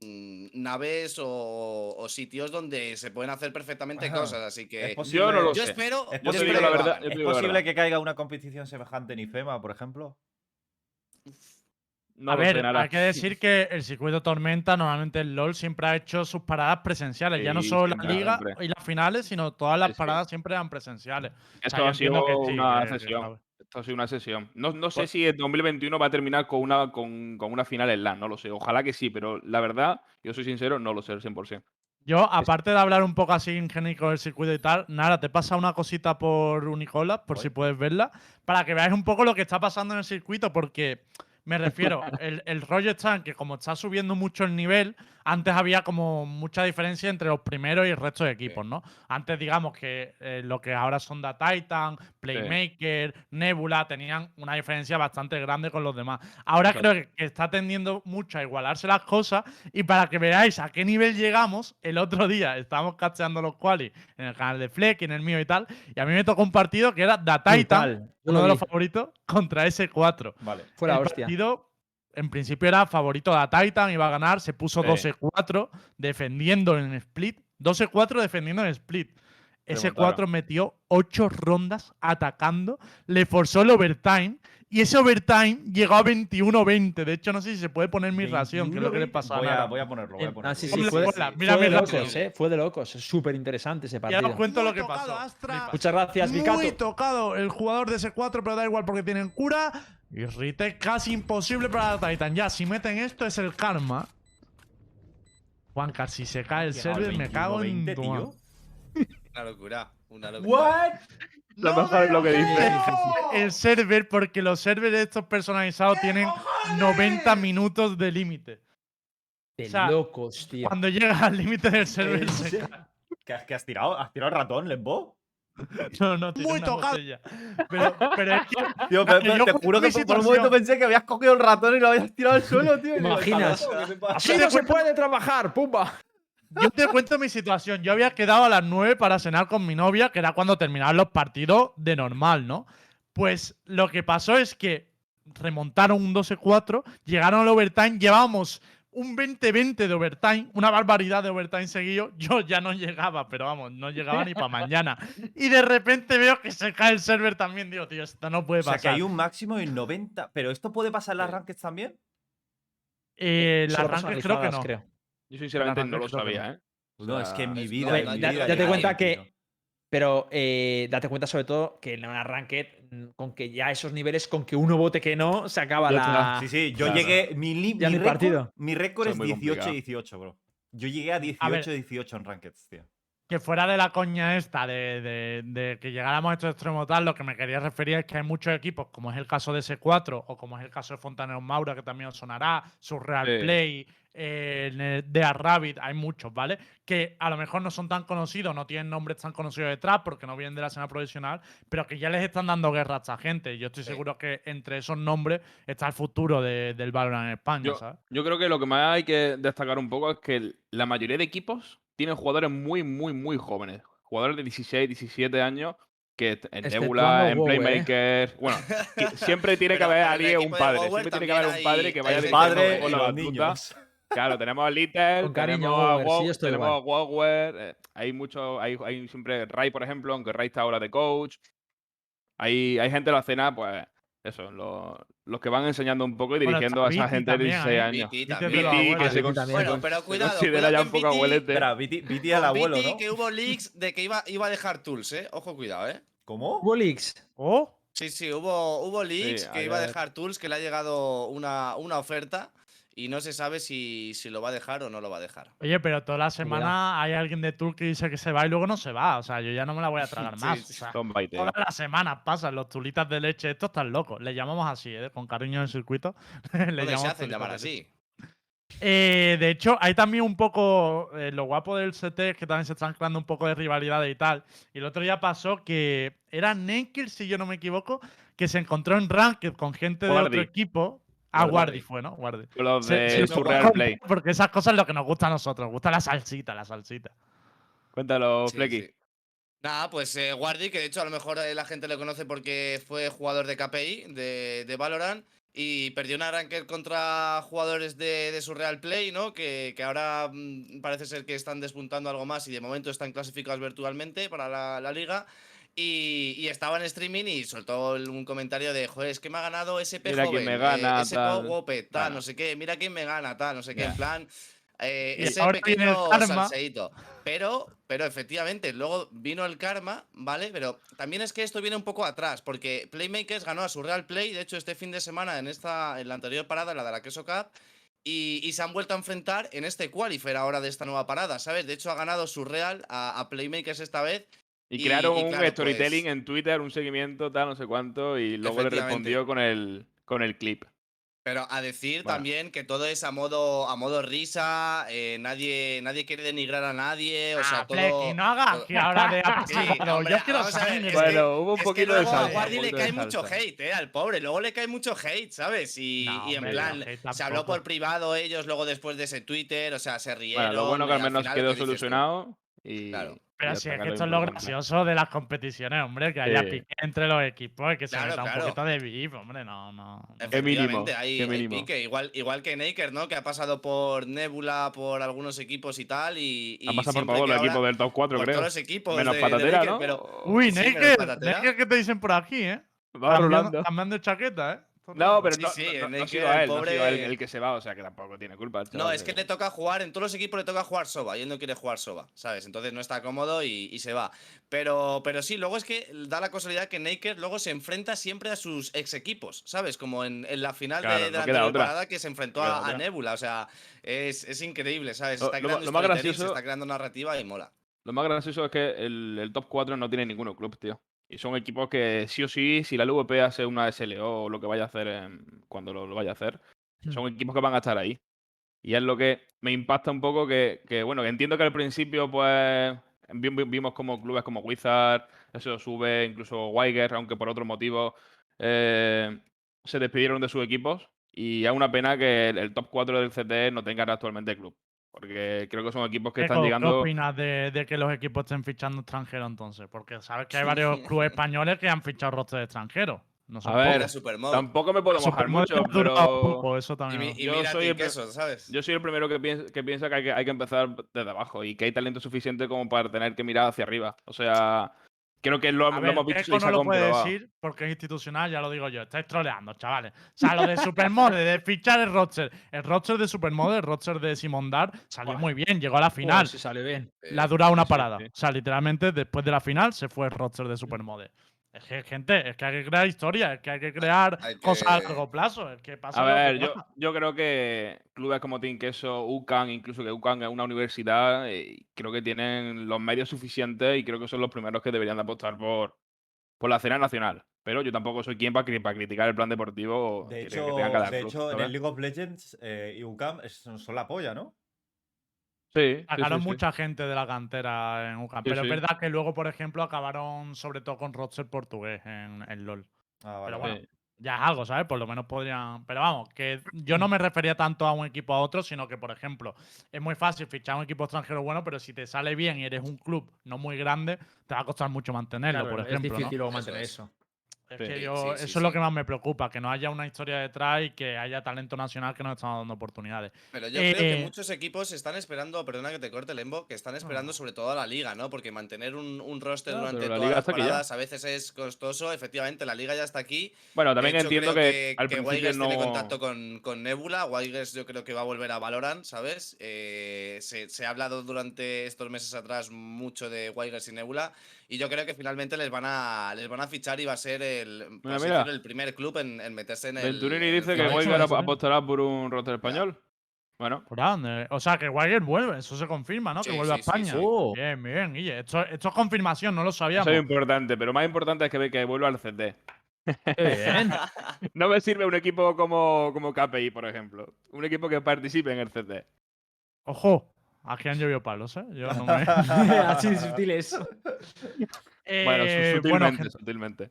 mm, naves o, o sitios donde se pueden hacer perfectamente cosas, así que Es posible, Yo no lo yo sé. espero, Es yo posible la espero verdad. ¿Es posible verdad. que caiga una competición semejante en IFEMA, por ejemplo? No a ver, hay que decir que el circuito Tormenta, normalmente el LOL siempre ha hecho sus paradas presenciales. ya no solo la liga siempre. y las finales, sino todas las paradas siempre eran presenciales. O Esto sea, yo ha sido que sí, una sesión. Esto ha sido una sesión. No, no sé Pues- si el 2021 va a terminar con una, con, con una final en LAN, no lo sé. Ojalá que sí, pero la verdad, yo soy sincero, no lo sé al 100%. Yo, aparte de hablar un poco así ingénico del circuito y tal, nada, te pasa una cosita por Unicola, por si puedes verla, para que veáis un poco lo que está pasando en el circuito, porque me refiero, el, el rollo está en que como está subiendo mucho el nivel, antes había como mucha diferencia entre los primeros y el resto de equipos, ¿no? Antes, digamos que eh, lo que ahora son Da Titan, Playmaker, Nebula, tenían una diferencia bastante grande con los demás. Ahora creo que, que está tendiendo mucho a igualarse las cosas y para que veáis a qué nivel llegamos, el otro día estábamos cacheando los quali en el canal de Fleck y en el mío y tal, y a mí me tocó un partido que era Da Titan, uno de los favoritos, contra S4. Vale. Fue la el hostia. partido, en principio era favorito de Titan, iba a ganar, se puso Sí. 12-4 defendiendo en split. 12-4 defendiendo en split. S4 Remontaron. metió 8 rondas atacando, le forzó el overtime y ese overtime llegó a 21-20. De hecho, no sé si se puede poner mi ración, que es lo que le 21-20. pasó a voy a, Nara. voy a ponerlo, voy a En- ponerlo. Ah, sí, sí, Ponle- fue de, ponla, fue mira de mi locos, ración. ¿eh? Fue de locos. Es súper interesante ese Y partido. ahora os cuento lo que Muy tocado, pasó. Astra. Muchas gracias, Muy Vicato. tocado el jugador de ese 4, pero da igual porque tienen cura. Y retake casi imposible para Titan. Ya, si meten esto es el karma. Juancar, si se cae el server, me cago en 21-20, tu. Una locura, una locura. ¿What? Lo mejor es lo que dice. El server, porque los servers estos personalizados tienen 90 minutos de límite. De o sea, locos, tío. Cuando llega al límite del server, ¿En se? ¿Qué, has- qué has tirado? ¿Has tirado el ratón, Lembo? No, no, tiene Muy tocado. Pero, pero es que Tío, que pe- pe- yo te juro que por, por un momento pensé que habías cogido el ratón y lo habías tirado al suelo, tío. imaginas? Así no se puede trabajar, pumba. Yo te cuento mi situación. Yo había quedado a las 9 para cenar con mi novia, que era cuando terminaban los partidos de normal, ¿no? Pues lo que pasó es que remontaron un 12-4, llegaron al overtime, llevábamos un 20-20 de overtime, una barbaridad de overtime seguido. Yo ya no llegaba, pero vamos, no llegaba ni para mañana. Y de repente veo que se cae el server también. Digo, tío, esto no puede O sea, pasar. que hay un máximo de 90. ¿Pero esto puede pasar en las Sí. rankeds también? Eh, las Solo rankings creo que no. creo. Yo sinceramente no lo sabía, ¿eh? O No, es que en mi vida. no, en no, mi da- vida date cuenta que- 21. Pero eh, date cuenta sobre todo que en una ranked, mm, con que ya esos niveles, con que uno vote que no, se acaba la. Sí, sí, yo Claro. llegué. Mi, mi ni récord- partido. Mi récord es es muy complicado. 18-18, bro. Yo llegué a ver. 18-18 en rankeds, tío. que fuera de la coña esta de, de- de que llegáramos a estos extremos tal, lo que me quería referir es que hay muchos equipos, como es el caso de S4 o como es el caso de Fontaneros Maura, que también os sonará, Surreal Sí. Play, eh, de A Rabbit, hay muchos, ¿vale? Que a lo mejor no son tan conocidos, no tienen nombres tan conocidos detrás porque no vienen de la escena profesional, pero que ya les están dando guerra a esta gente. Yo estoy Sí. seguro que entre esos nombres está el futuro de- del Valorant en España, Yo, ¿sabes? yo creo que lo que más hay que destacar un poco es que la mayoría de equipos tienen jugadores muy, muy, muy jóvenes. Jugadores de 16, 17 años que en Exceptuando Nebula, en ¿eh? Playmaker. Bueno, siempre tiene que haber alguien, un padre. Siempre tiene que haber un padre que vaya El padre con la batuta. niños. Claro, tenemos a Little, Con cariño, tenemos a Wower, sí, Wow, yo estoy tenemos igual. a Wower, eh, hay mucho, hay, hay siempre Ray, por ejemplo, aunque Ray está ahora de coach. Hay, hay gente en la escena, pues, eso, lo- los que van enseñando un poco y Bueno, dirigiendo a esa Viti gente de también 16 ahí. años. Viti que se. Bueno, pero cuidado, considera ya un poco abuelete. Espera, Viti, Viti al abuelo, Viti, ¿no? que hubo leaks de que iba, iba a dejar tools, ¿eh? Ojo, cuidado, ¿eh? ¿Cómo? Hubo leaks. ¡Oh! Sí, sí, hubo, hubo leaks que iba a dejar tools, que le ha llegado una, una oferta y no se sabe si, si lo va a dejar o no lo va a dejar. Oye, pero toda la semana hay alguien de Tour que dice que se va y luego no se va. O sea, yo ya no me la voy a tragar Sí, más. sí. O sea, todas las semanas pasan los tulitas de leche. Estos están locos. Le llamamos así, ¿eh? con cariño en el circuito. Le ¿Dónde se hacen llamar así? Eh, de hecho, hay también un poco. eh, lo guapo del CT es que también se están creando un poco de rivalidades y tal. Y el otro día pasó que era Naked, si yo no me equivoco, que se encontró en Ranked con gente de otro Guardi. equipo. Ah, Guardi. Guardi fue, ¿no? Guardi. Los de se sí, Surreal Play. Porque esas cosas es lo que nos gusta a nosotros. Nos gusta la salsita, la salsita. Cuéntalo, Sí, Flecky. sí. Nada, pues eh, Guardi, que de hecho a lo mejor eh, la gente le conoce porque fue jugador de KPI, de, de Valorant, y perdió una ranked contra jugadores de, de su Real Play, ¿no? Que, que ahora mm, parece ser que están despuntando algo más y de momento están clasificados virtualmente para la, la liga. Y, y estaba en streaming y soltó un comentario de, joder, es que me ha ganado SP Mira quién joven, me eh, gana, SP tal". Wope, tal, no sé qué, mira quién me gana, tal, no sé qué, en plan, eh, ese pequeño salseíto. Pero, pero efectivamente, luego vino el karma, ¿vale? Pero también es que esto viene un poco atrás, porque Playmakers ganó a su Real Play, de hecho, este fin de semana en esta, en la anterior parada, la de la Queso Cup, y, y se han vuelto a enfrentar en este qualifier ahora de esta nueva parada, ¿sabes? De hecho, ha ganado su Real a, a Playmakers esta vez. Y Y- crearon y un claro, storytelling pues- en Twitter, un seguimiento, tal, no sé cuánto, y luego le respondió con el, con el clip. Pero a decir Bueno. también que todo es a modo, a modo risa, eh, nadie, nadie quiere denigrar a nadie, o sea, Ah, todo. No hagas todo- que ahora de Sí, apachado. hombre, Yo quiero sangre. es que- Bueno, hubo un Es que poquito de luego a. Guardi le poquito cae mucho hate, eh, al pobre. Luego le cae mucho hate, ¿sabes? Y, No, y en hombre, plan, no, se habló por privado ellos luego después de ese Twitter, o sea, se rieron. Bueno, lo bueno que al menos quedó solucionado. Y, Claro. Pero si es que esto es lo gracioso de las competiciones, hombre, que haya Sí. pique entre los equipos y que se Claro, meta un claro. poquito de beef, hombre, no, no. Qué mínimo, hay, qué hay pique, igual, igual que Naker, ¿no? Que ha pasado por Nebula, por algunos equipos y tal. Y, y pasado por todos los equipos del top 4, por creo. todos los equipos. Menos de- de patatera, Naker, ¿no? pero- Uy, Sí. Naked, ¿qué te dicen por aquí, eh? Va Cambiando, chaqueta, eh. No, pero Sí, no, sí, no- no ha Naked, sido a el él, no ha sido él pobre- el que se va, o sea que tampoco tiene culpa. No, es que le toca jugar, en todos los equipos le toca jugar Soba y él no quiere jugar Soba, ¿sabes? Entonces no está cómodo y, y se va. Pero, pero sí, luego es que da la casualidad que Naked luego se enfrenta siempre a sus ex equipos, ¿sabes? Como en, en la final Claro, de, la otra. parada que se enfrentó a. Nebula, o sea, es, es increíble, ¿sabes? Lo- Está lo- creando lo más storytelling, se gracioso- está creando narrativa y mola. Lo más gracioso es que el, el top 4 no tiene ninguno club, tío. Y son equipos que sí o sí, si la LVP hace una SLO o lo que vaya a hacer en- cuando lo, lo vaya a hacer, Hmm. son equipos que van a estar ahí. Y es lo que me impacta un poco que, que, bueno, que entiendo que al principio, pues, vi- vi- vimos como clubes como Wizard, eso sube, incluso Weiger, aunque por otros motivos, eh, se despidieron de sus equipos. Y es una pena que el, el top 4 del CT no tenga actualmente club. Porque creo que son equipos que están Eco, ¿Qué llegando. opinas de, de que los equipos estén fichando extranjeros entonces? Porque sabes que hay varios clubes españoles que han fichado rostros extranjeros. No A ver. Tampoco me puedo mojar mucho, pero poco, eso Y, también. y Yo mira soy el Queso, ¿sabes? yo soy el primero que piensa, que piensa que, hay que hay que empezar desde abajo y que hay talento suficiente como para tener que mirar hacia arriba. O sea, creo que lo, lo ver, hemos visto Eco se no lo puede decir porque es institucional, ya lo digo yo. Estáis troleando, chavales. O sea, lo de Supermode, de fichar el roster. El roster de Supermode, el roster de Simondar, salió Buah. muy bien, llegó a la final. Si sale bien. Le ha durado una parada. O sea, literalmente después de la final se fue el roster de Supermode. Es que, gente, es que hay que crear historia, es que hay que crear Hay cosas a largo plazo. Es que pasa A que ver, yo, pasa. yo creo que clubes como Team Queso, UCAN, incluso que UCAN es una universidad, eh, creo que tienen los medios suficientes y creo que son los primeros que deberían de apostar por, por la escena nacional. Pero yo tampoco soy quien para, para criticar el plan deportivo De que- hecho, que de club, hecho en el League of Legends eh, y UCAM son la polla, ¿no? Sí, Sacaron sí, sí. mucha gente de la cantera en UCAM. Sí, pero sí. es verdad que luego, por ejemplo, acabaron sobre todo con roster portugués en, en LOL. Ah, vale, Pero bueno, ya es algo, ¿sabes? Por lo menos podrían. Pero vamos, que yo no me refería tanto a un equipo a otro, sino que, por ejemplo, es muy fácil fichar un equipo extranjero bueno, pero si te sale bien y eres un club no muy grande, te va a costar mucho mantenerlo, Claro, por es ejemplo. ¿no? difícil luego mantener es. eso. Es que yo, sí, sí, eso es sí. lo que más me preocupa, que no haya una historia detrás y que haya talento nacional que nos están dando oportunidades. Pero yo creo que Eh, muchos equipos están esperando, perdona que te corte Lembo, que están esperando sobre todo a la liga, ¿no? Porque mantener un, un roster Ah, durante todas liga las paradas a veces es costoso. Efectivamente, la liga ya está aquí. Bueno, también hecho, entiendo creo que, al principio Wygers no. tiene contacto con, con Nebula. Wygers yo creo que va a volver a Valorant, ¿sabes? Eh, se, se ha hablado durante estos meses atrás mucho de Wygers y Nebula. Y yo creo que finalmente les van a, les van a fichar y va a ser el, Mira, mira. decirlo, el primer club en, en meterse en el. Venturini el dice que Weiger apostará por un roster español. Bueno, Por dónde? O sea, que Wagner vuelve, eso se confirma, ¿no? que vuelve a sí, España. sí. Oh. Bien, bien, Guille. Esto, esto es confirmación, no lo sabíamos. eso es importante, pero más importante es que, ve que vuelva al. Qué bien. No me sirve un equipo como, como KPI, por ejemplo. Un equipo que participe en el CT. Ojo, aquí han llovido palos, ¿eh? Yo no me... Así de sutiles. Bueno, Eh, sutilmente, bueno, gen- sutilmente.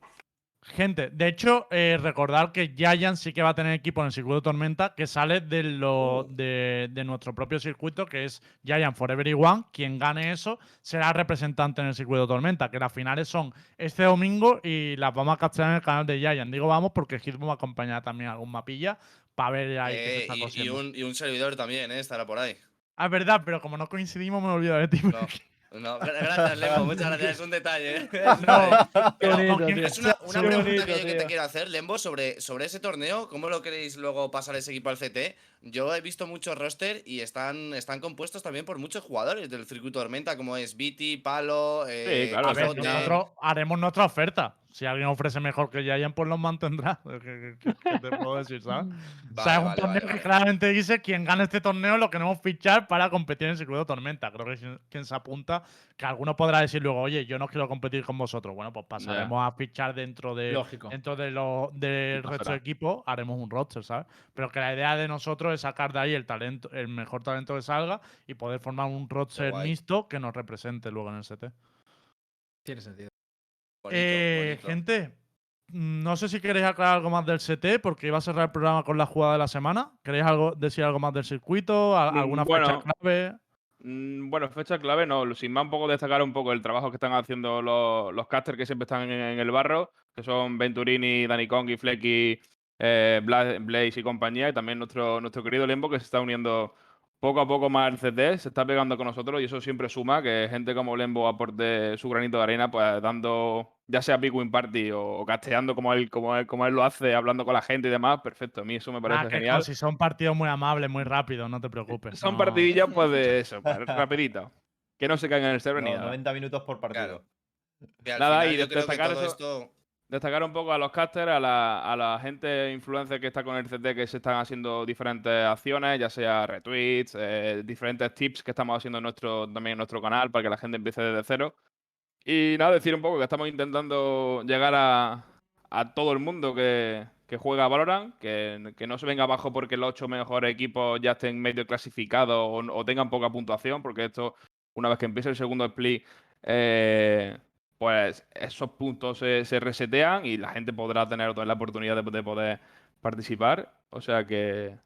gente, de hecho, eh, recordar que Giant sí que va a tener equipo en el circuito Tormenta que sale de, lo, de, de nuestro propio circuito, que es Giant for Everyone. Quien gane eso será representante en el circuito Tormenta, que las finales son este domingo y las vamos a capturar en el canal de Giant. Digo vamos porque Hitmo va a acompañar también algún mapilla para ver ahí qué se Eh, está y, y cosiendo. un, y un servidor también, ¿eh? Estará por ahí. Ah, es verdad, pero como no coincidimos me he olvidado de ti. No, no, gra- gracias, Lembo, muchas gracias. Es un detalle. ¿eh? No, Qué ¿con bonito. Es una, pregunta bonito, que yo que te quiero hacer, Lembo, sobre, sobre ese torneo. ¿Cómo lo queréis luego pasar ese equipo al CT? Yo he visto muchos roster y están, están compuestos también por muchos jugadores del circuito Tormenta, como es Viti, Palo, eh, claro, A ver, nosotros haremos nuestra oferta. Si alguien ofrece mejor que Giant, pues los mantendrá. ¿Qué, qué- qué te puedo decir, sabes? o sea, Vale, es un vale, torneo vale, que vale. claramente dice quien gane este torneo lo queremos fichar para competir en el circuito Tormenta. Creo que es quien se apunta, que alguno podrá decir luego, oye, yo no quiero competir con vosotros. Bueno, pues pasaremos a fichar dentro de Lógico. dentro de lo, del Sí, resto pasará. de equipo, haremos un roster, ¿sabes? Pero que la idea de nosotros es sacar de ahí el talento, el mejor talento que salga y poder formar un roster mixto que nos represente luego en el CT. Tiene sentido. Bonito, Eh, bonito. gente, mm, no sé si queréis aclarar algo más del CT, porque iba a cerrar el programa con la jugada de la semana. ¿Queréis algo, decir algo más del circuito? ¿Al- Mm, ¿Alguna fecha clave? Mm, Bueno, fecha clave, no. Sin más, un poco destacar un poco el trabajo que están haciendo los, los casters que siempre están en, en el barro, que son Venturini, Dani Kong y Flecky, eh, Bla- Blaze y compañía, y también nuestro, nuestro querido Lembo que se está uniendo poco a poco más al CT, se está pegando con nosotros y eso siempre suma que gente como Lembo aporte su granito de arena, pues dando, ya sea Big Win Party o, o casteando como él, como, él, como él lo hace, hablando con la gente y demás, perfecto. A mí eso me parece Ah, genial. no, si son partidos muy amables, muy rápidos, no te preocupes. Son no. partidillas, pues de eso, pues, rapidito. Que no se caigan en el server ni No, nada. 90 minutos por partido. Claro. Nada, final y que destacar todo eso- esto. Destacar un poco a los casters, a la, gente influencer que está con el CT, que se están haciendo diferentes acciones, ya sea retweets, eh, diferentes tips que estamos haciendo en nuestro, también en nuestro canal para que la gente empiece desde cero. Y nada, decir un poco que estamos intentando llegar a, todo el mundo que, juega a Valorant, que, que no se venga abajo porque los ocho mejores equipos ya estén medio clasificados o, o tengan poca puntuación, porque esto, una vez que empiece el segundo split, eh, pues esos puntos se, se resetean y la gente podrá tener otra vez la oportunidad de, de poder participar. O sea que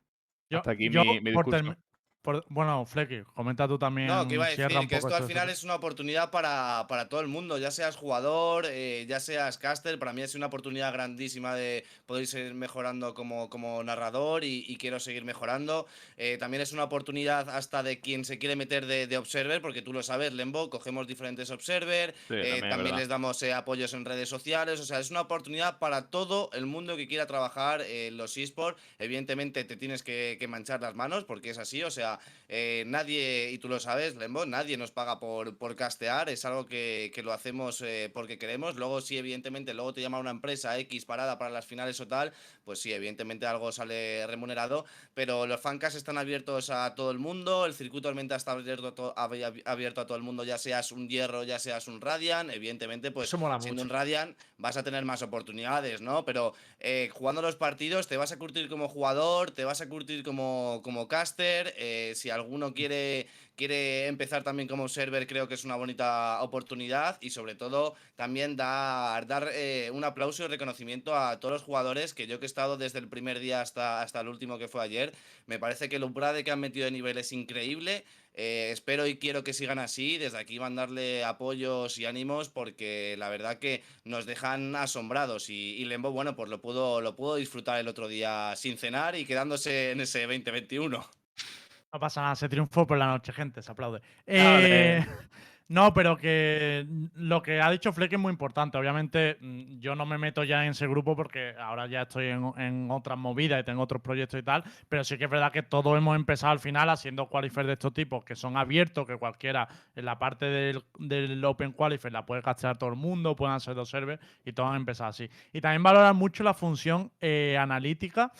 Yo- hasta aquí yo, mi, mi por, discurso. Por- bueno, Flecky, comenta tú también. No, que iba a decir que esto al final es una oportunidad para, para todo el mundo, ya seas jugador, eh, ya seas caster, para mí es una oportunidad grandísima de poder seguir mejorando como, como narrador y, y quiero seguir mejorando. Eh, también es una oportunidad hasta de quien se quiere meter de, de observer, porque tú lo sabes, Lembo, cogemos diferentes observer, Sí, eh, también les damos eh, apoyos en redes sociales, o sea, es una oportunidad para todo el mundo que quiera trabajar en los esports. Evidentemente te tienes que, que manchar las manos, porque es así, o sea, eh, nadie, y tú lo sabes, Lembo, nadie nos paga por, por castear, es algo que, que lo hacemos eh, porque queremos. Luego, sí, evidentemente, luego te llama una empresa X parada para las finales o tal, pues sí, evidentemente algo sale remunerado, pero los fancas están abiertos a todo el mundo, el circuito Tormenta está abierto a, to- abi- abierto a todo el mundo, ya seas un hierro, ya seas un Radiant, evidentemente, pues siendo mucho. un Radiant vas a tener más oportunidades, ¿no? Pero eh, jugando los partidos te vas a curtir como jugador, te vas a curtir como, como caster, eh, si alguno quiere, quiere empezar también como server creo que es una bonita oportunidad y sobre todo también dar, dar eh, un aplauso y reconocimiento a todos los jugadores que yo que he estado desde el primer día hasta, hasta el último que fue ayer, me parece que el umbrade que han metido de nivel es increíble. Eh, espero y quiero que sigan así. Desde aquí mandarle apoyos y ánimos porque la verdad que nos dejan asombrados. Y, y Lembo, bueno, pues lo pudo, lo pudo disfrutar el otro día sin cenar y quedándose en ese 2021. No pasa nada, se triunfó por la noche, gente, se aplaude. Vale. Eh, no, pero que lo que ha dicho Fleck es muy importante. Obviamente, mm, yo no me meto ya en ese grupo porque ahora ya estoy en, en otras movidas y tengo otros proyectos y tal. Pero sí que es verdad que todos hemos empezado al final haciendo qualifiers de estos tipos que son abiertos, que cualquiera en la parte del, del Open Qualifier la puede castear todo el mundo, pueden hacer dos servers y todos han empezado así. Y también valoran mucho la función eh, analítica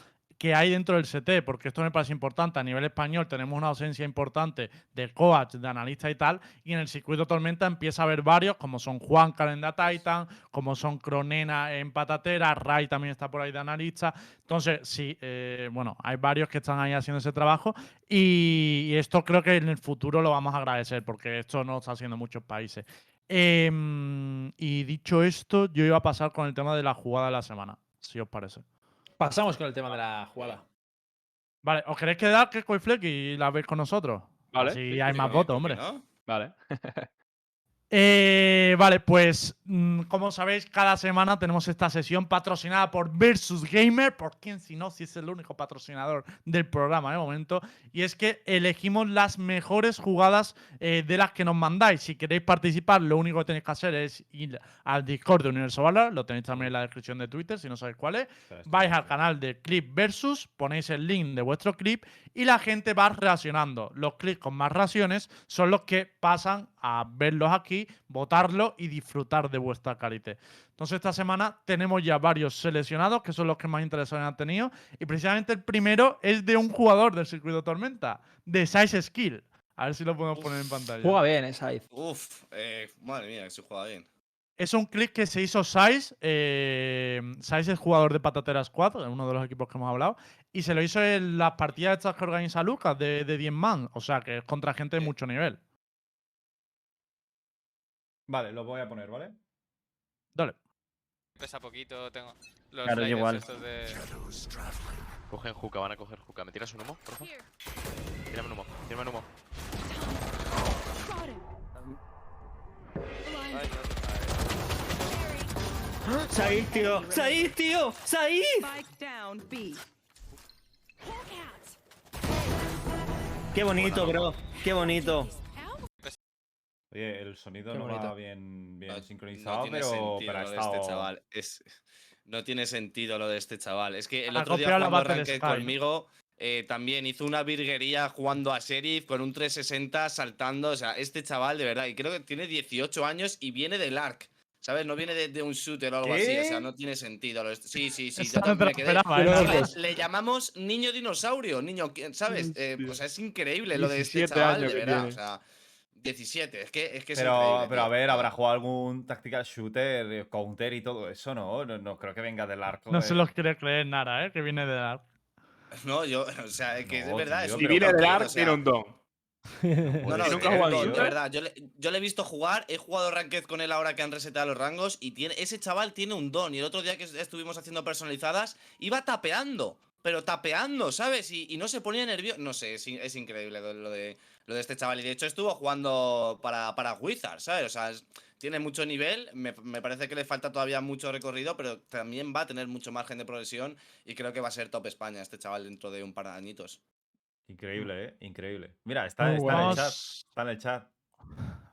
que hay dentro del CT, porque esto me parece importante. A nivel español tenemos una ausencia importante de coach, de analista y tal, y en el circuito Tormenta empieza a haber varios, como son Juan Calenda Titan, como son Cronena en Patatera, Ray también está por ahí de analista. Entonces, sí, eh, bueno, hay varios que están ahí haciendo ese trabajo, y, esto creo que en el futuro lo vamos a agradecer, porque esto no está haciendo en muchos países. Em, y dicho esto, yo iba a pasar con el tema de la jugada de la semana, si os parece. Pasamos con el tema de la jugada. Vale, ¿os queréis quedar que Fleck y la veis con nosotros? Vale, sí, hay sí, más votos, ¿Por hombre. no? Vale. Eh, vale, pues mm, como sabéis, cada semana tenemos esta sesión patrocinada por Versus Gamer, por quién si no, si es el único patrocinador del programa de momento, y es que elegimos las mejores jugadas eh, de las que nos mandáis. Si queréis participar, lo único que tenéis que hacer es ir al Discord de Universo Valor, lo tenéis también en la descripción de Twitter, si no sabéis cuál es. Vais al canal de Clip Versus, ponéis el link de vuestro clip y la gente va reaccionando. Los clips con más reacciones son los que pasan a verlos aquí, votarlo y disfrutar de vuestra calidad. Entonces esta semana tenemos ya varios seleccionados que son los que más interesados han tenido y precisamente el primero es de un jugador del circuito Tormenta, de Size Skill. A ver si lo podemos poner en pantalla. Juega bien, eh, Saiz. Uf, eh, madre mía, que se juega bien. Es un clip que se hizo Size. Eh, Size es jugador de Patatera Squad, uno de los equipos que hemos hablado. Y se lo hizo en las partidas estas que organiza Lucas de, de 10 man. O sea, que es contra gente de mucho nivel. Vale, lo voy a poner, ¿vale? Dale. Pesa poquito, tengo los Claro, igual. estos de... Cogen juca, van a coger juca. ¿Me tiras un humo, por favor? Tírame un humo, tírame un humo. Ay, ¡Said, tío! ¡Said, tío! ¡Said! ¡Qué bonito, bro! ¡Qué bonito! Oye, el sonido Qué no bonito. va bien, bien No- sincronizado, no tiene pero, sentido pero ha lo de estado... este chaval. Es, no tiene sentido lo de este chaval. Es que el Ha otro día Sky, ¿no? conmigo eh, también hizo una virguería jugando a Sheriff con un 360 saltando. O sea, este chaval de verdad, y creo que tiene 18 años y viene del ARC. ¿Sabes? No viene de, de un shooter o algo así. O sea, no tiene sentido. lo de este- Sí, sí, sí. Yo también me quedé. ¿eh? Le- pues, Le llamamos niño dinosaurio, niño, ¿quién- ¿sabes? Eh, o sea, es increíble lo de este 17 chaval, años de verdad. O sea, 17, es que es, que es Pero, increíble, pero a ver, habrá jugado algún tactical shooter, eh, counter y todo eso, ¿no? No, no creo que venga del arco. No se los quiere creer nada, ¿eh? Que viene de la... No, yo, o sea, es que es No, verdad. tío, es Si viene del cualquiera, ARC, o sea, tiene un don. No, no, ¿Y nunca tiene ha jugado un don, shooter? de verdad. Yo le, yo le he visto jugar, he jugado Ranked con él ahora que han resetado los rangos y tiene, ese chaval tiene un don. Y el otro día que estuvimos haciendo personalizadas, iba tapeando. pero tapeando, ¿sabes? Y, y no se ponía nervioso. No sé, es, in- es increíble lo de, lo de este chaval. Y de hecho estuvo jugando para, para Wizard, ¿sabes? O sea, es- tiene mucho nivel. Me, me parece que le falta todavía mucho recorrido, pero también va a tener mucho margen de progresión. Y creo que va a ser top España este chaval dentro de un par de añitos. Increíble, ¿eh? Increíble. Mira, está, está en el chat. Está en el chat.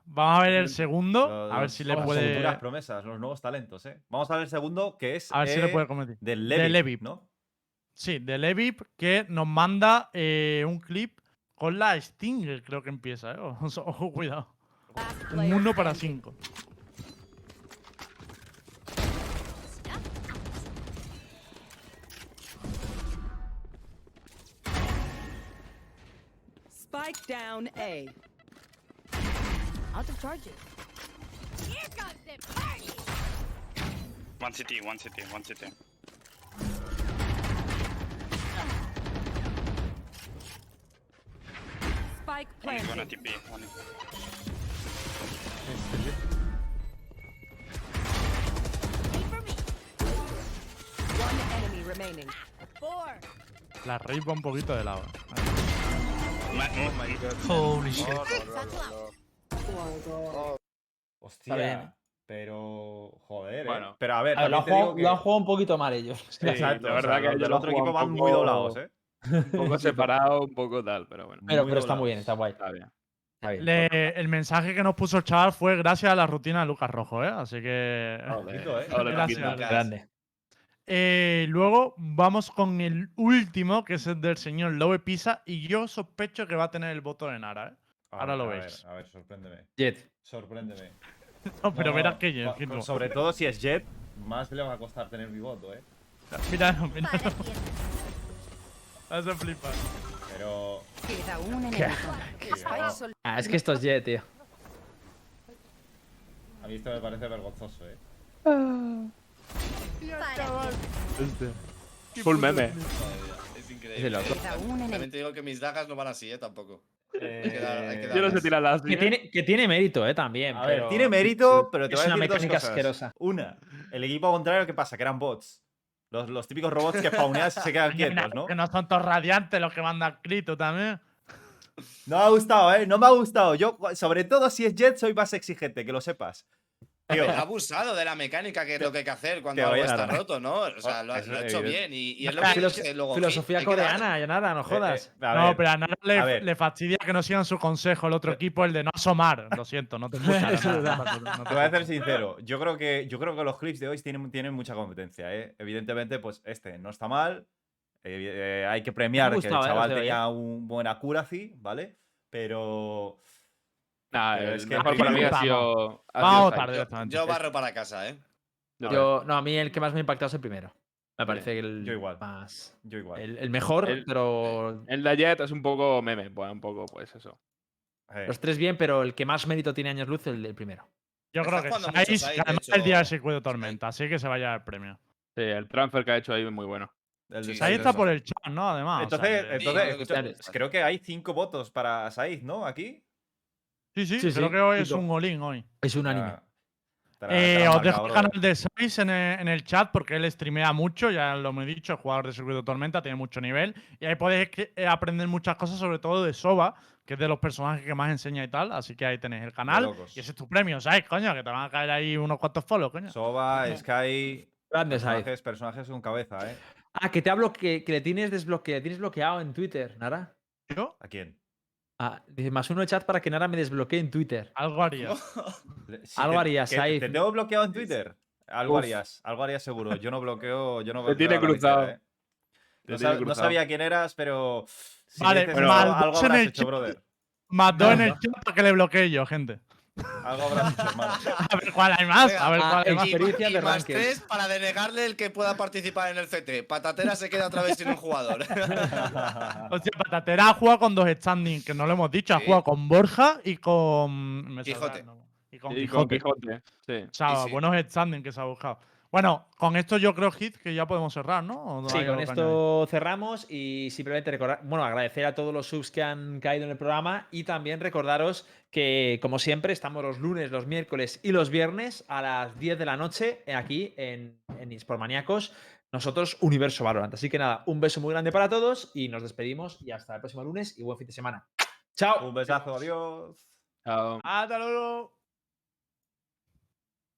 Vamos a ver el segundo. Los- A ver si le las puede. futuras promesas, los nuevos talentos, ¿eh? Vamos a ver el segundo, que es A ver si le eh, puede competir. del De Levi, Levi. ¿no? Sí, de Levip que nos manda eh, un clip con la Stinger, creo que empieza, ¿eh? Ojo, ojo, cuidado. Un 1 para 5. Spike down A. Out of charges. One city, one city, one city. Spike One is gonna planted. TP. One is... One enemy remaining. Four. La Raid va un poquito de lado. Holy shit. Hostia. bien. Pero. Joder, ¿eh? Bueno. Pero a ver, A ver, lo, han jugado, que- un poquito mal ellos. Sí, Exacto, la o verdad sea, que los otro equipo van muy doblados, ¿eh? Un poco separado, un poco tal, pero bueno. Pero, Muy pero está muy bien, está guay. Está bien. Está bien. Le- el mensaje que nos puso el chaval fue gracias a la rutina de Lucas Rojo, ¿eh? Así que. Ojito, ¿eh? Gracias. Paquito. Grande. Eh, luego vamos con el último, que es el del señor Lobe Pisa. Y yo sospecho que va a tener el voto de Nara, ¿eh? Ahora lo a veis. ver, a ver, sorpréndeme. Jet. Sorpréndeme. No, pero No, verás que no. Sobre todo si es Jet, más le va a costar tener mi voto, ¿eh? Mira, mira. Vas a flipar. Pero. Queda un enemigo. Ah, es que esto es Jet, tío. A mí esto me parece vergonzoso, ¿eh? Full meme. Es increíble. También te digo que mis dagas no van así, ¿eh? Tampoco. Eh, Hay que dar- hay que Yo no sé así. Que tiene, que tiene mérito, eh, también. A ver, pero tiene mérito, pero te es voy a una decir dos mecánica cosas. asquerosa. Una, el equipo contrario, ¿qué pasa? Que eran bots. Los, los típicos robots que spawneas y se quedan quietos, ¿no? Que no son todos radiantes los que mandan Crito también. No me ha gustado, ¿eh? No me ha gustado. Yo, sobre todo si es Jet, soy más exigente, que lo sepas. Tío, Ha abusado de la mecánica que es lo que hay que hacer cuando algo a está dar. roto, ¿no? O sea, lo, ha- lo hecho bien y, y es lo que filos- dice luego. filosofía coreana, ya nada, no jodas. eh, a no, pero a Nara le, fastidia que no sigan su consejo el otro equipo, el de no asomar. Lo siento, no te escuchan. Eso es no, te- voy a ser sincero. Yo creo que, yo creo que los clips de hoy tienen, tienen mucha competencia, ¿eh? Evidentemente, pues este no está mal. eh, eh, hay que premiar que el ¿eh? chaval tenía un buen accuracy, ¿vale? Pero. Nah, el es que mejor para mí ha vamos. sido. ha Vamos sido Sainz. directamente. Yo barro para casa, ¿eh? Yo- Yo, no, a mí el que más me ha impactado es el primero. Me parece que el Yo igual. más. Yo igual. El, el mejor, El- pero. El de Jet es un poco meme, pues un poco, pues eso. Los tres bien, pero el que más mérito tiene años luz, el del primero. Yo creo que Saiz Saiz, hecho. el día del circuito tormenta, así que se vaya el premio. Sí, el transfer que ha hecho ahí es muy bueno. el de Sí, Ahí Said, está por el chat, ¿no? Además. o sea Entonces, entonces Sí, creo que hay cinco votos para Said, ¿no? Aquí. Sí, sí, sí, creo sí. que hoy es un olín hoy. Es un anime. Ah, te Eh, os dejo el canal de Saiz en el, en el chat porque él streamea mucho, ya lo hemos dicho, es jugador de circuito tormenta, tiene mucho nivel. Y ahí podéis eh, aprender muchas cosas, sobre todo de Soba, que es de los personajes que más enseña y tal. Así que ahí tenéis el canal. Y ese es tu premio, ¿sabes? Coño, que te van a caer ahí unos cuantos follows, coño. Soba, Sky. Grande Said. Personajes, personajes con cabeza, ¿eh? Ah, que te hablo que, que le tienes desbloqueado, tienes bloqueado en Twitter, Nara. Yo ¿A quién? Ah, dice más uno de chat para que Nara me desbloquee en Twitter. algo haría. Le- sí, Algo te- harías, que Said. ¿Te tengo bloqueado en Twitter? Algo Uf. harías, algo harías seguro. Yo no bloqueo, yo no Te tiene bloqueo cruzado. ¿eh? Te No, tiene sab- no cruzado. sabía quién eras, pero. si Vale, dices algo, habrás el hecho, brother. Dos en el chat para que le bloquee yo, gente. Algo habrás hecho, hermano. A ver cuál hay más. A ver cuál hay más. Experiencia de más tres para denegarle el que pueda participar en el CT. Patatera se queda otra vez sin un jugador. Hostia, Patatera ha jugado con dos standings, que no lo hemos dicho. Ha Sí. jugado con Borja y con. me Quijote. Y con Y con Quijote. Quijote. Sí. O sea, Sí, sí. buenos standings que se ha buscado. Bueno, con esto yo creo, Hit, que ya podemos cerrar, ¿no? ¿O no Sí, con esto cerramos y simplemente recordar, bueno, agradecer a todos los subs que han caído en el programa y también recordaros que, como siempre, estamos los lunes, los miércoles y los viernes a las 10 de la noche aquí en, en Sportmaníacos Nosotros, Universo Valorant. Así que nada, un beso muy grande para todos y nos despedimos y hasta el próximo lunes y buen fin de semana. Chao. Un besazo, adiós. Chao. Hasta luego.